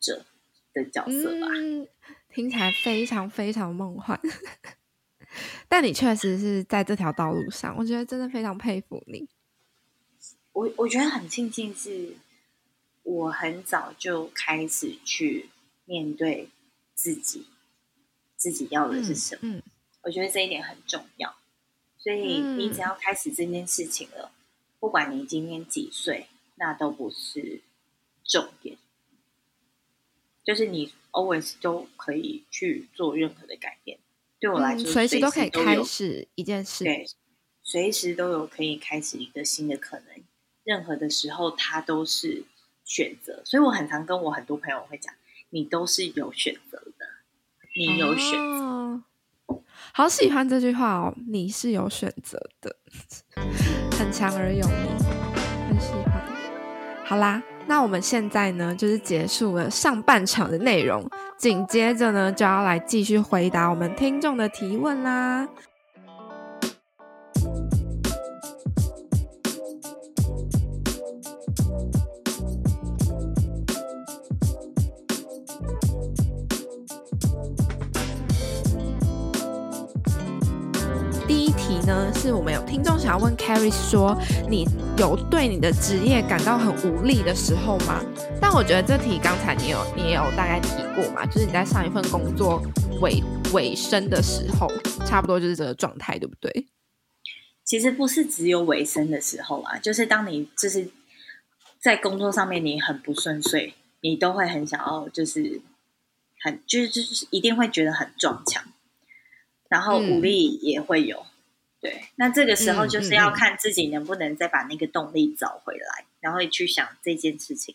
者的角色吧。嗯，听起来非常非常梦幻，但你确实是在这条道路上，我觉得真的非常佩服你。我我觉得很庆幸是。我很早就开始去面对自己，自己要的是什么？嗯嗯、我觉得这一点很重要。所以你只要开始这件事情了，嗯、不管你今年几岁，那都不是重点。就是你 always 都可以去做任何的改变。对我来说，随时都可以开始一件事。对，随时都有可以开始一个新的可能。任何的时候，它都是。选择，所以我很常跟我很多朋友会讲，你都是有选择的，你有选择。哦，好喜欢这句话哦，你是有选择的，很强而有力，很喜欢。好啦，那我们现在呢，就是结束了上半场的内容，紧接着呢，就要来继续回答我们听众的提问啦。呢，是我们有听众想要问 Carrie 说，你有对你的职业感到很无力的时候吗？但我觉得这题刚才你有你也有大概提过嘛，就是你在上一份工作尾尾声的时候，差不多就是这个状态，对不对？其实不是只有尾声的时候啊，就是当你就是在工作上面你很不顺遂，你都会很想要就是很就是就是一定会觉得很撞墙。然后无力也会有，嗯、对，那这个时候就是要看自己能不能再把那个动力找回来，嗯嗯、然后去想这件事情，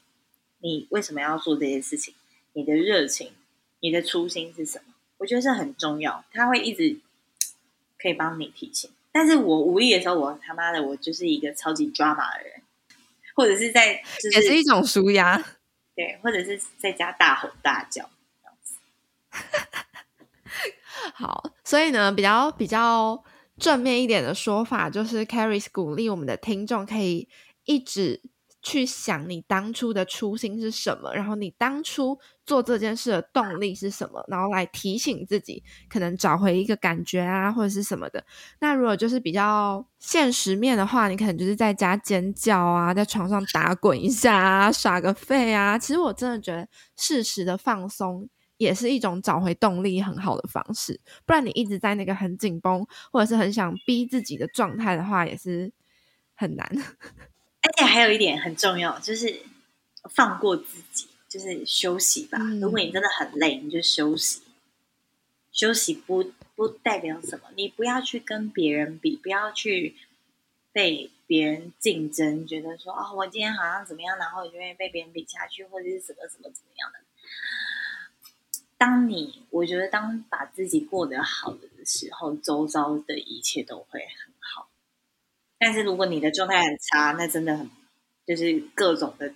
你为什么要做这件事情？你的热情，你的初心是什么？我觉得这很重要，他会一直可以帮你提醒。但是我无意的时候，我他妈的，我就是一个超级 drama 的人，或者是在、就是、也是一种舒压，对，或者是在家大吼大叫这样子。好，所以呢，比较比较正面一点的说法，就是 Carrie 鼓励我们的听众可以一直去想你当初的初心是什么，然后你当初做这件事的动力是什么，然后来提醒自己，可能找回一个感觉啊，或者是什么的。那如果就是比较现实面的话，你可能就是在家尖叫啊，在床上打滚一下啊，耍个废啊。其实我真的觉得适时的放松。也是一种找回动力很好的方式，不然你一直在那个很紧绷或者是很想逼自己的状态的话，也是很难。而且还有一点很重要，就是放过自己，就是休息吧。嗯、如果你真的很累，你就休息。休息不不代表什么，你不要去跟别人比，不要去被别人竞争，觉得说哦，我今天好像怎么样，然后就会被别人比下去，或者是什么什么怎么样的。当你我觉得，当把自己过得好的时候，周遭的一切都会很好。但是如果你的状态很差，那真的很就是各种的，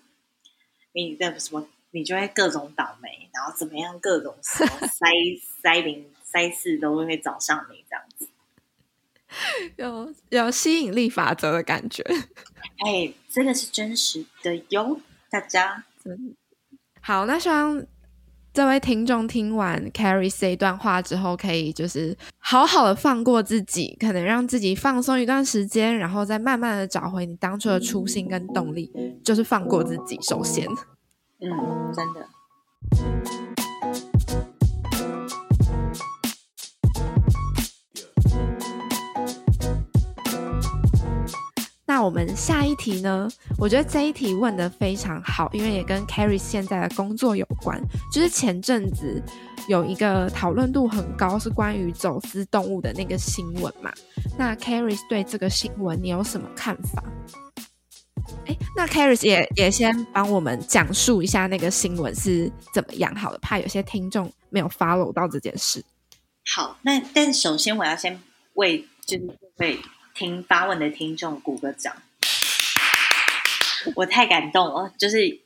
你的什么，你就会各种倒霉，然后怎么样，各种什么 塞塞零塞事都会找上你这样子。有有吸引力法则的感觉。哎，这个是真实的哟，大家。好，那希望。这位听众听完 Carrie 这一段话之后，可以就是好好的放过自己，可能让自己放松一段时间，然后再慢慢的找回你当初的初心跟动力，就是放过自己。首先，嗯，真的。我们下一题呢？我觉得这一题问得非常好，因为也跟 Carrie 现在的工作有关。就是前阵子有一个讨论度很高，是关于走私动物的那个新闻嘛。那 Carrie 对这个新闻你有什么看法？诶，那 Carrie 也也先帮我们讲述一下那个新闻是怎么样好了，怕有些听众没有 follow 到这件事。好，那但首先我要先为就是为。听发问的听众鼓个掌，我太感动了，就是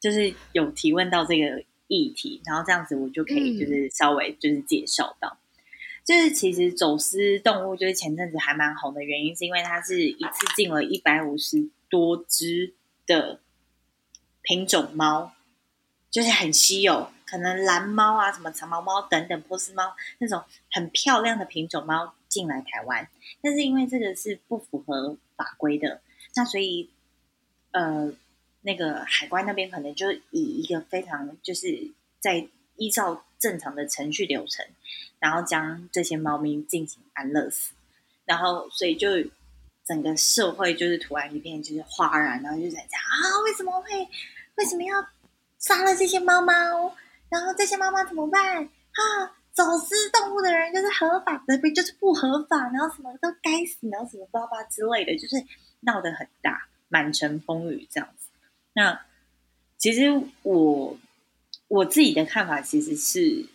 就是有提问到这个议题，然后这样子我就可以就是稍微就是介绍到，嗯、就是其实走私动物就是前阵子还蛮红的原因，是因为它是一次进了一百五十多只的品种猫，就是很稀有，可能蓝猫啊、什么长毛猫等等波斯猫那种很漂亮的品种猫。进来台湾，但是因为这个是不符合法规的，那所以呃，那个海关那边可能就以一个非常就是在依照正常的程序流程，然后将这些猫咪进行安乐死，然后所以就整个社会就是突然一片就是哗然，然后就在讲啊，为什么会为什么要杀了这些猫猫？然后这些猫猫怎么办啊？走私动物的人就是合法的，不就是不合法，然后什么都该死，然后什么巴巴之类的，就是闹得很大，满城风雨这样子。那其实我我自己的看法其实是，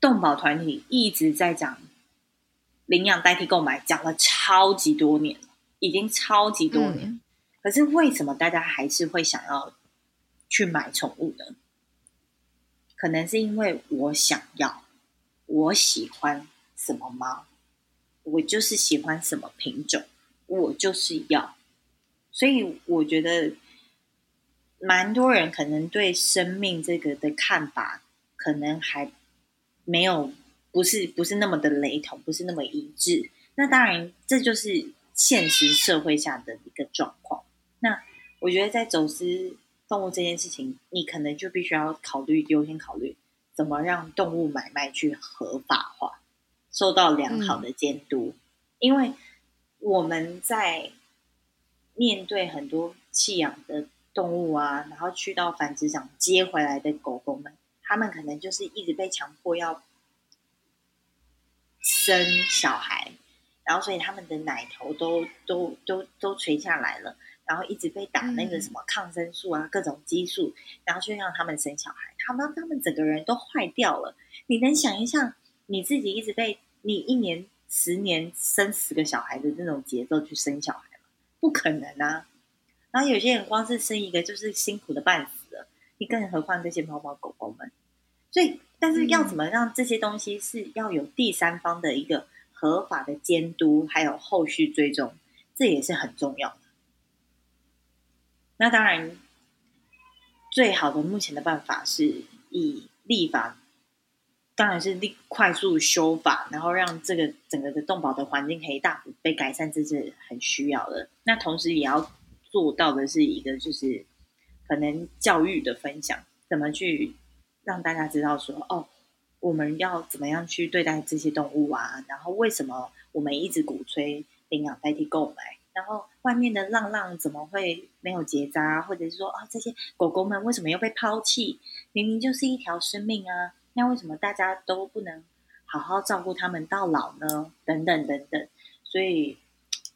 动保团体一直在讲领养代替购买，讲了超级多年了，已经超级多年。嗯、可是为什么大家还是会想要去买宠物呢？可能是因为我想要，我喜欢什么猫，我就是喜欢什么品种，我就是要。所以我觉得，蛮多人可能对生命这个的看法，可能还没有不是不是那么的雷同，不是那么一致。那当然，这就是现实社会下的一个状况。那我觉得在走私动物这件事情，你可能就必须要考虑优先考虑怎么让动物买卖去合法化，受到良好的监督。嗯、因为我们在面对很多弃养的动物啊，然后去到繁殖场接回来的狗狗们，他们可能就是一直被强迫要生小孩，然后所以他们的奶头都都都都垂下来了。然后一直被打那个什么抗生素啊，嗯、各种激素，然后去让他们生小孩，他们他们整个人都坏掉了。你能想一下，你自己一直被你一年、十年生十个小孩的那种节奏去生小孩吗？不可能啊！然后有些人光是生一个就是辛苦的半死了，你更何况这些猫猫狗狗们。所以，但是要怎么让这些东西是要有第三方的一个合法的监督，还有后续追踪，这也是很重要的。那当然，最好的目前的办法是以立法，当然是立快速修法，然后让这个整个的动保的环境可以大幅被改善，这是很需要的。那同时也要做到的是一个，就是可能教育的分享，怎么去让大家知道说，哦，我们要怎么样去对待这些动物啊？然后为什么我们一直鼓吹领养代替购买？然后外面的浪浪怎么会没有结扎？或者是说啊，这些狗狗们为什么又被抛弃？明明就是一条生命啊！那为什么大家都不能好好照顾它们到老呢？等等等等。所以，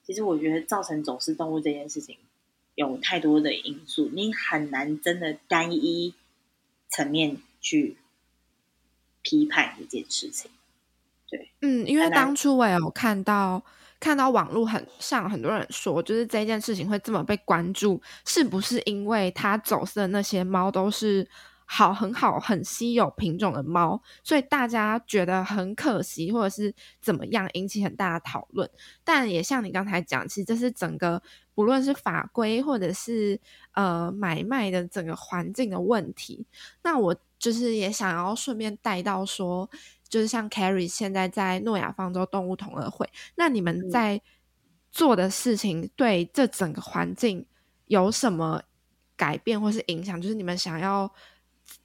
其实我觉得造成走失动物这件事情有太多的因素，你很难真的单一层面去批判一件事情。对，嗯，因为当初我有看到。看到网络很上很多人说，就是这件事情会这么被关注，是不是因为他走私的那些猫都是好很好很稀有品种的猫，所以大家觉得很可惜，或者是怎么样引起很大的讨论？但也像你刚才讲，其实这是整个不论是法规或者是呃买卖的整个环境的问题。那我就是也想要顺便带到说。就是像 Carrie 现在在诺亚方舟动物同乐会，那你们在做的事情对这整个环境有什么改变或是影响？就是你们想要，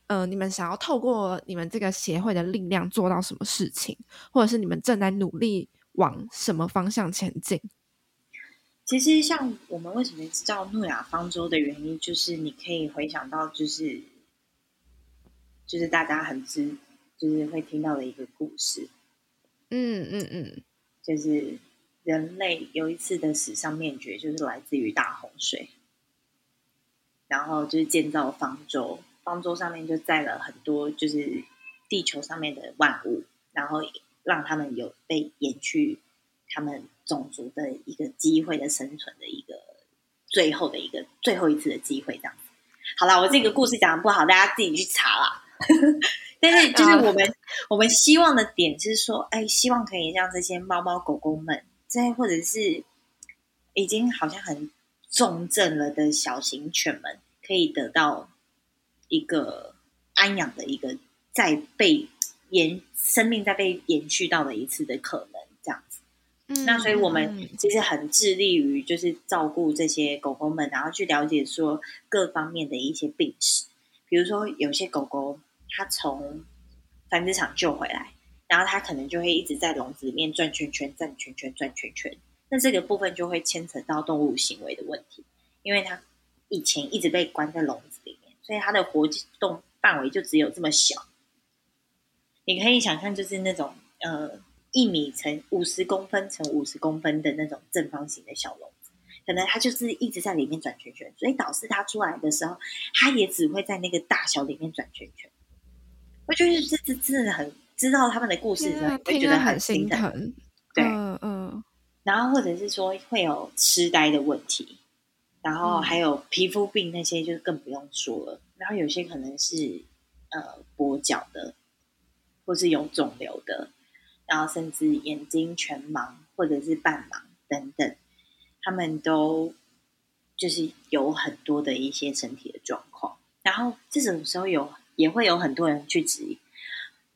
呃，你们想要透过你们这个协会的力量做到什么事情，或者是你们正在努力往什么方向前进？其实，像我们为什么叫诺亚方舟的原因，就是你可以回想到，就是就是大家很知。就是会听到的一个故事，嗯嗯嗯，就是人类有一次的史上灭绝，就是来自于大洪水，然后就是建造方舟，方舟上面就载了很多就是地球上面的万物，然后让他们有被延续他们种族的一个机会的生存的一个最后的一个最后一次的机会，这样子。好了，我这个故事讲的不好，大家自己去查啦。但是，就是我们我们希望的点是说，哎，希望可以让这些猫猫狗狗们，再或者是已经好像很重症了的小型犬们，可以得到一个安养的一个再被延生命再被延续到的一次的可能，这样子。嗯，那所以我们其实很致力于就是照顾这些狗狗们，然后去了解说各方面的一些病史，比如说有些狗狗。他从繁殖场救回来，然后他可能就会一直在笼子里面转圈圈、转圈圈、转圈圈。那这个部分就会牵扯到动物行为的问题，因为他以前一直被关在笼子里面，所以他的活动范围就只有这么小。你可以想象，就是那种呃一米乘五十公分乘五十公分的那种正方形的小笼子，可能他就是一直在里面转圈圈，所以导致他出来的时候，他也只会在那个大小里面转圈圈。我就是这这真的很知道他们的故事，会觉得很心疼。对，嗯嗯。然后或者是说会有痴呆的问题，然后还有皮肤病那些就更不用说了。然后有些可能是呃跛脚的，或是有肿瘤的，然后甚至眼睛全盲或者是半盲等等，他们都就是有很多的一些身体的状况。然后这种时候有。也会有很多人去质疑，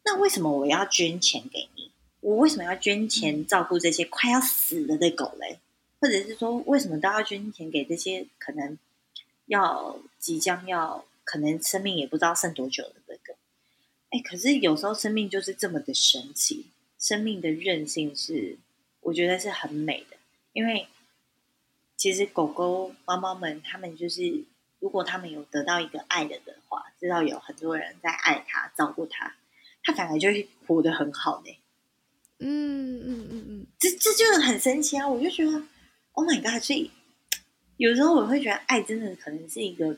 那为什么我要捐钱给你？我为什么要捐钱照顾这些快要死了的狗嘞？或者是说，为什么都要捐钱给这些可能要即将要可能生命也不知道剩多久的这个？哎，可是有时候生命就是这么的神奇，生命的韧性是我觉得是很美的，因为其实狗狗、猫猫们，他们就是如果他们有得到一个爱的的话，知道有很多人在爱他、照顾他，他反而就会活得很好呢。嗯嗯嗯嗯，这这就是很神奇啊！我就觉得，Oh my God！所以有时候我会觉得，爱真的可能是一个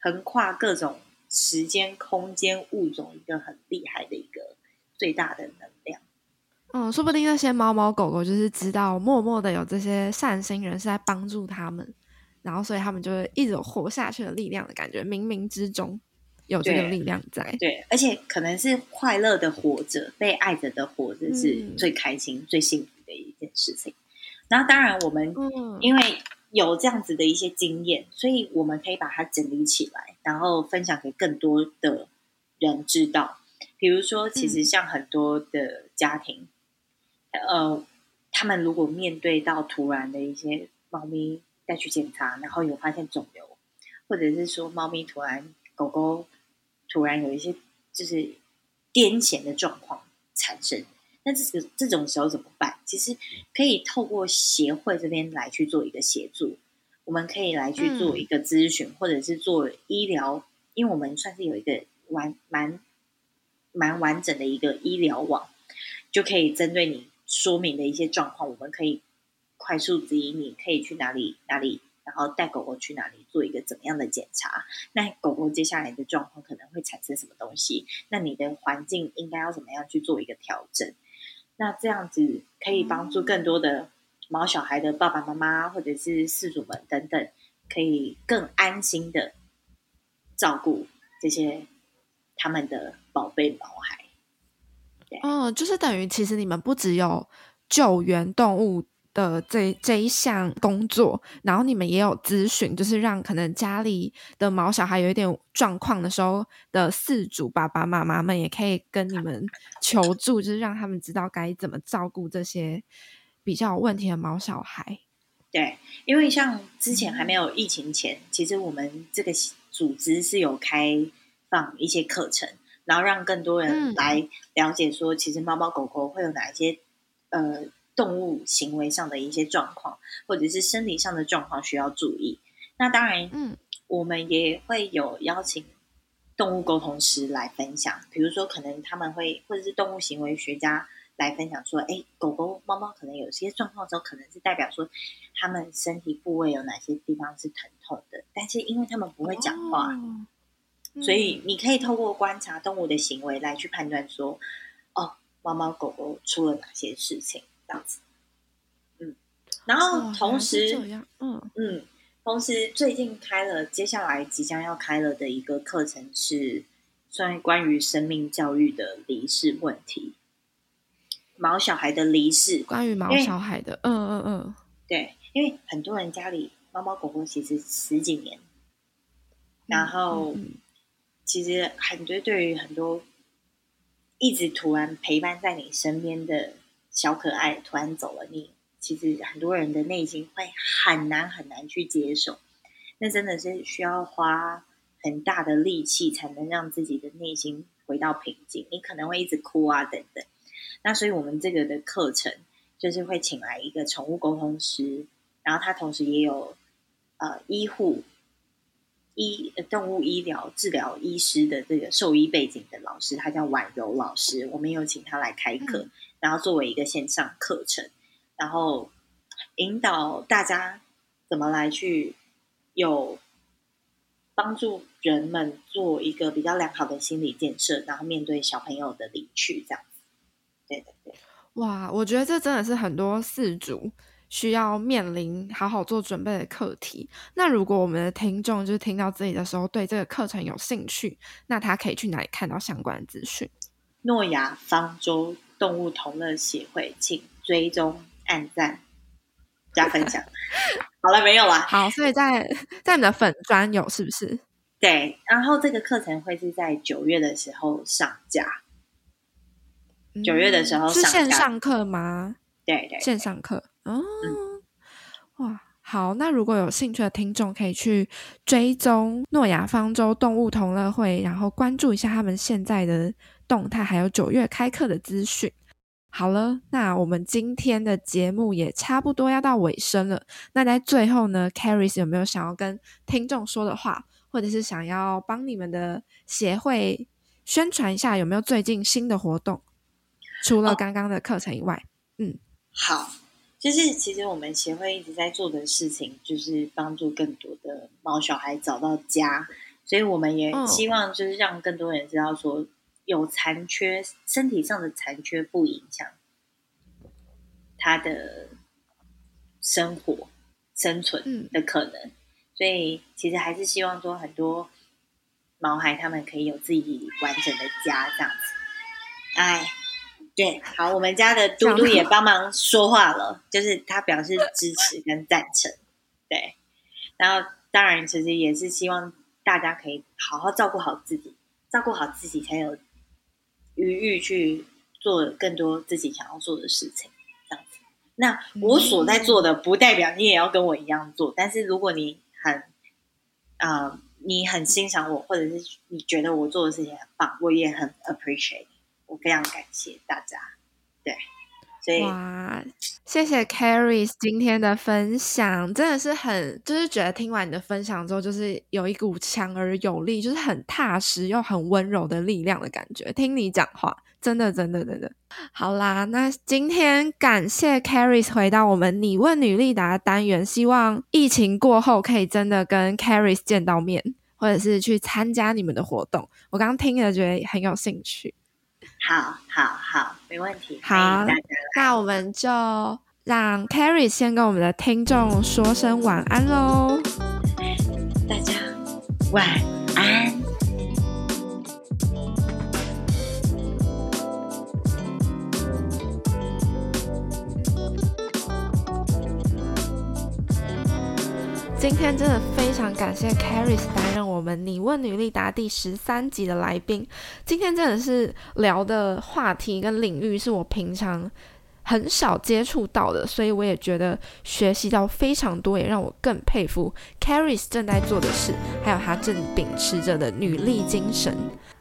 横跨各种时间、空间、物种一个很厉害的一个最大的能量。嗯，说不定那些猫猫狗狗就是知道，默默的有这些善心人是在帮助他们，然后所以他们就会一直有活下去的力量的感觉，冥冥之中。有这个力量在，对，对，而且可能是快乐的活着，被爱着的活着是最开心、嗯、最幸福的一件事情。然后，当然我们因为有这样子的一些经验，所以我们可以把它整理起来，然后分享给更多的人知道。比如说，其实像很多的家庭，嗯、呃，他们如果面对到突然的一些猫咪带去检查，然后有发现肿瘤，或者是说猫咪突然狗狗。突然有一些就是癫痫的状况产生，那这个这种时候怎么办？其实可以透过协会这边来去做一个协助，我们可以来去做一个咨询，嗯、或者是做医疗，因为我们算是有一个完蛮蛮完整的一个医疗网，就可以针对你说明的一些状况，我们可以快速指引你可以去哪里哪里。然后带狗狗去哪里做一个怎么样的检查？那狗狗接下来的状况可能会产生什么东西？那你的环境应该要怎么样去做一个调整？那这样子可以帮助更多的毛小孩的爸爸妈妈或者是饲主们等等，可以更安心的照顾这些他们的宝贝毛孩。哦，就是等于其实你们不只有救援动物。的这这一项工作，然后你们也有咨询，就是让可能家里的毛小孩有一点状况的时候的饲主爸爸妈妈们也可以跟你们求助，就是让他们知道该怎么照顾这些比较有问题的毛小孩。对，因为像之前还没有疫情前，嗯、其实我们这个组织是有开放一些课程，然后让更多人来了解说，其实猫猫狗狗会有哪一些呃。动物行为上的一些状况，或者是生理上的状况需要注意。那当然，嗯，我们也会有邀请动物沟通师来分享。比如说，可能他们会，或者是动物行为学家来分享说，哎，狗狗、猫猫可能有些状况时候，可能是代表说他们身体部位有哪些地方是疼痛的。但是因为他们不会讲话，所以你可以透过观察动物的行为来去判断说，哦，猫猫狗狗出了哪些事情。这样子，嗯，然后同时，嗯。嗯，同时最近开了，接下来即将要开了的一个课程是算关于生命教育的离世问题，毛小孩的离世，关于毛小孩的，嗯嗯嗯，对，因为很多人家里猫猫狗狗其实十几年，然后其实很多对于很多一直突然陪伴在你身边的。小可爱突然走了，你其实很多人的内心会很难很难去接受，那真的是需要花很大的力气才能让自己的内心回到平静。你可能会一直哭啊等等。那所以我们这个的课程就是会请来一个宠物沟通师，然后他同时也有呃医护医动物医疗治疗医师的这个兽医背景的老师，他叫婉柔老师，我们有请他来开课。然后作为一个线上课程，然后引导大家怎么来去有帮助人们做一个比较良好的心理建设，然后面对小朋友的离去，这样子。对对对，哇，我觉得这真的是很多事主需要面临好好做准备的课题。那如果我们的听众就是听到这里的时候，对这个课程有兴趣，那他可以去哪里看到相关的资讯？诺亚方舟。动物同乐协会，请追踪、按赞、加分享。好了，没有了。好，所以在在你的粉专有是不是？对，然后这个课程会是在九月的时候上架。九月的时候上是线上课吗？对对，线上课哦。嗯、哇，好，那如果有兴趣的听众可以去追踪诺亚方舟动物同乐会，然后关注一下他们现在的动态，还有九月开课的资讯。好了，那我们今天的节目也差不多要到尾声了。那在最后呢，Caris 有没有想要跟听众说的话，或者是想要帮你们的协会宣传一下，有没有最近新的活动？除了刚刚的课程以外，哦、嗯，好，就是其实我们协会一直在做的事情，就是帮助更多的猫小孩找到家，所以我们也希望就是让更多人知道说。有残缺，身体上的残缺不影响他的生活生存的可能，嗯、所以其实还是希望说很多毛孩他们可以有自己完整的家这样子。哎，对，好，我们家的嘟嘟也帮忙说话了，就是他表示支持跟赞成。对，然后当然其实也是希望大家可以好好照顾好自己，照顾好自己才有。余裕去做更多自己想要做的事情，这样子。那我所在做的，不代表你也要跟我一样做。但是如果你很啊、呃，你很欣赏我，或者是你觉得我做的事情很棒，我也很 appreciate，我非常感谢大家。对。哇，谢谢 Caris 今天的分享，真的是很，就是觉得听完你的分享之后，就是有一股强而有力，就是很踏实又很温柔的力量的感觉。听你讲话，真的，真的，真的。好啦，那今天感谢 Caris 回到我们你问女力答单元，希望疫情过后可以真的跟 Caris 见到面，或者是去参加你们的活动。我刚刚听了，觉得很有兴趣。好，好，好，没问题。好，那我们就让 Caris 先跟我们的听众说声晚安喽。大家晚安。今天真的非常感谢 Caris 担任我们你问女力答第十三集的来宾。今天真的是聊的话题跟领域是我平常很少接触到的，所以我也觉得学习到非常多，也让我更佩服 Caris 正在做的事，还有她正秉持着的女力精神。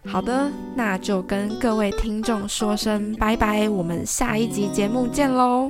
好的，那就跟各位听众说声拜拜，我们下一集节目见喽。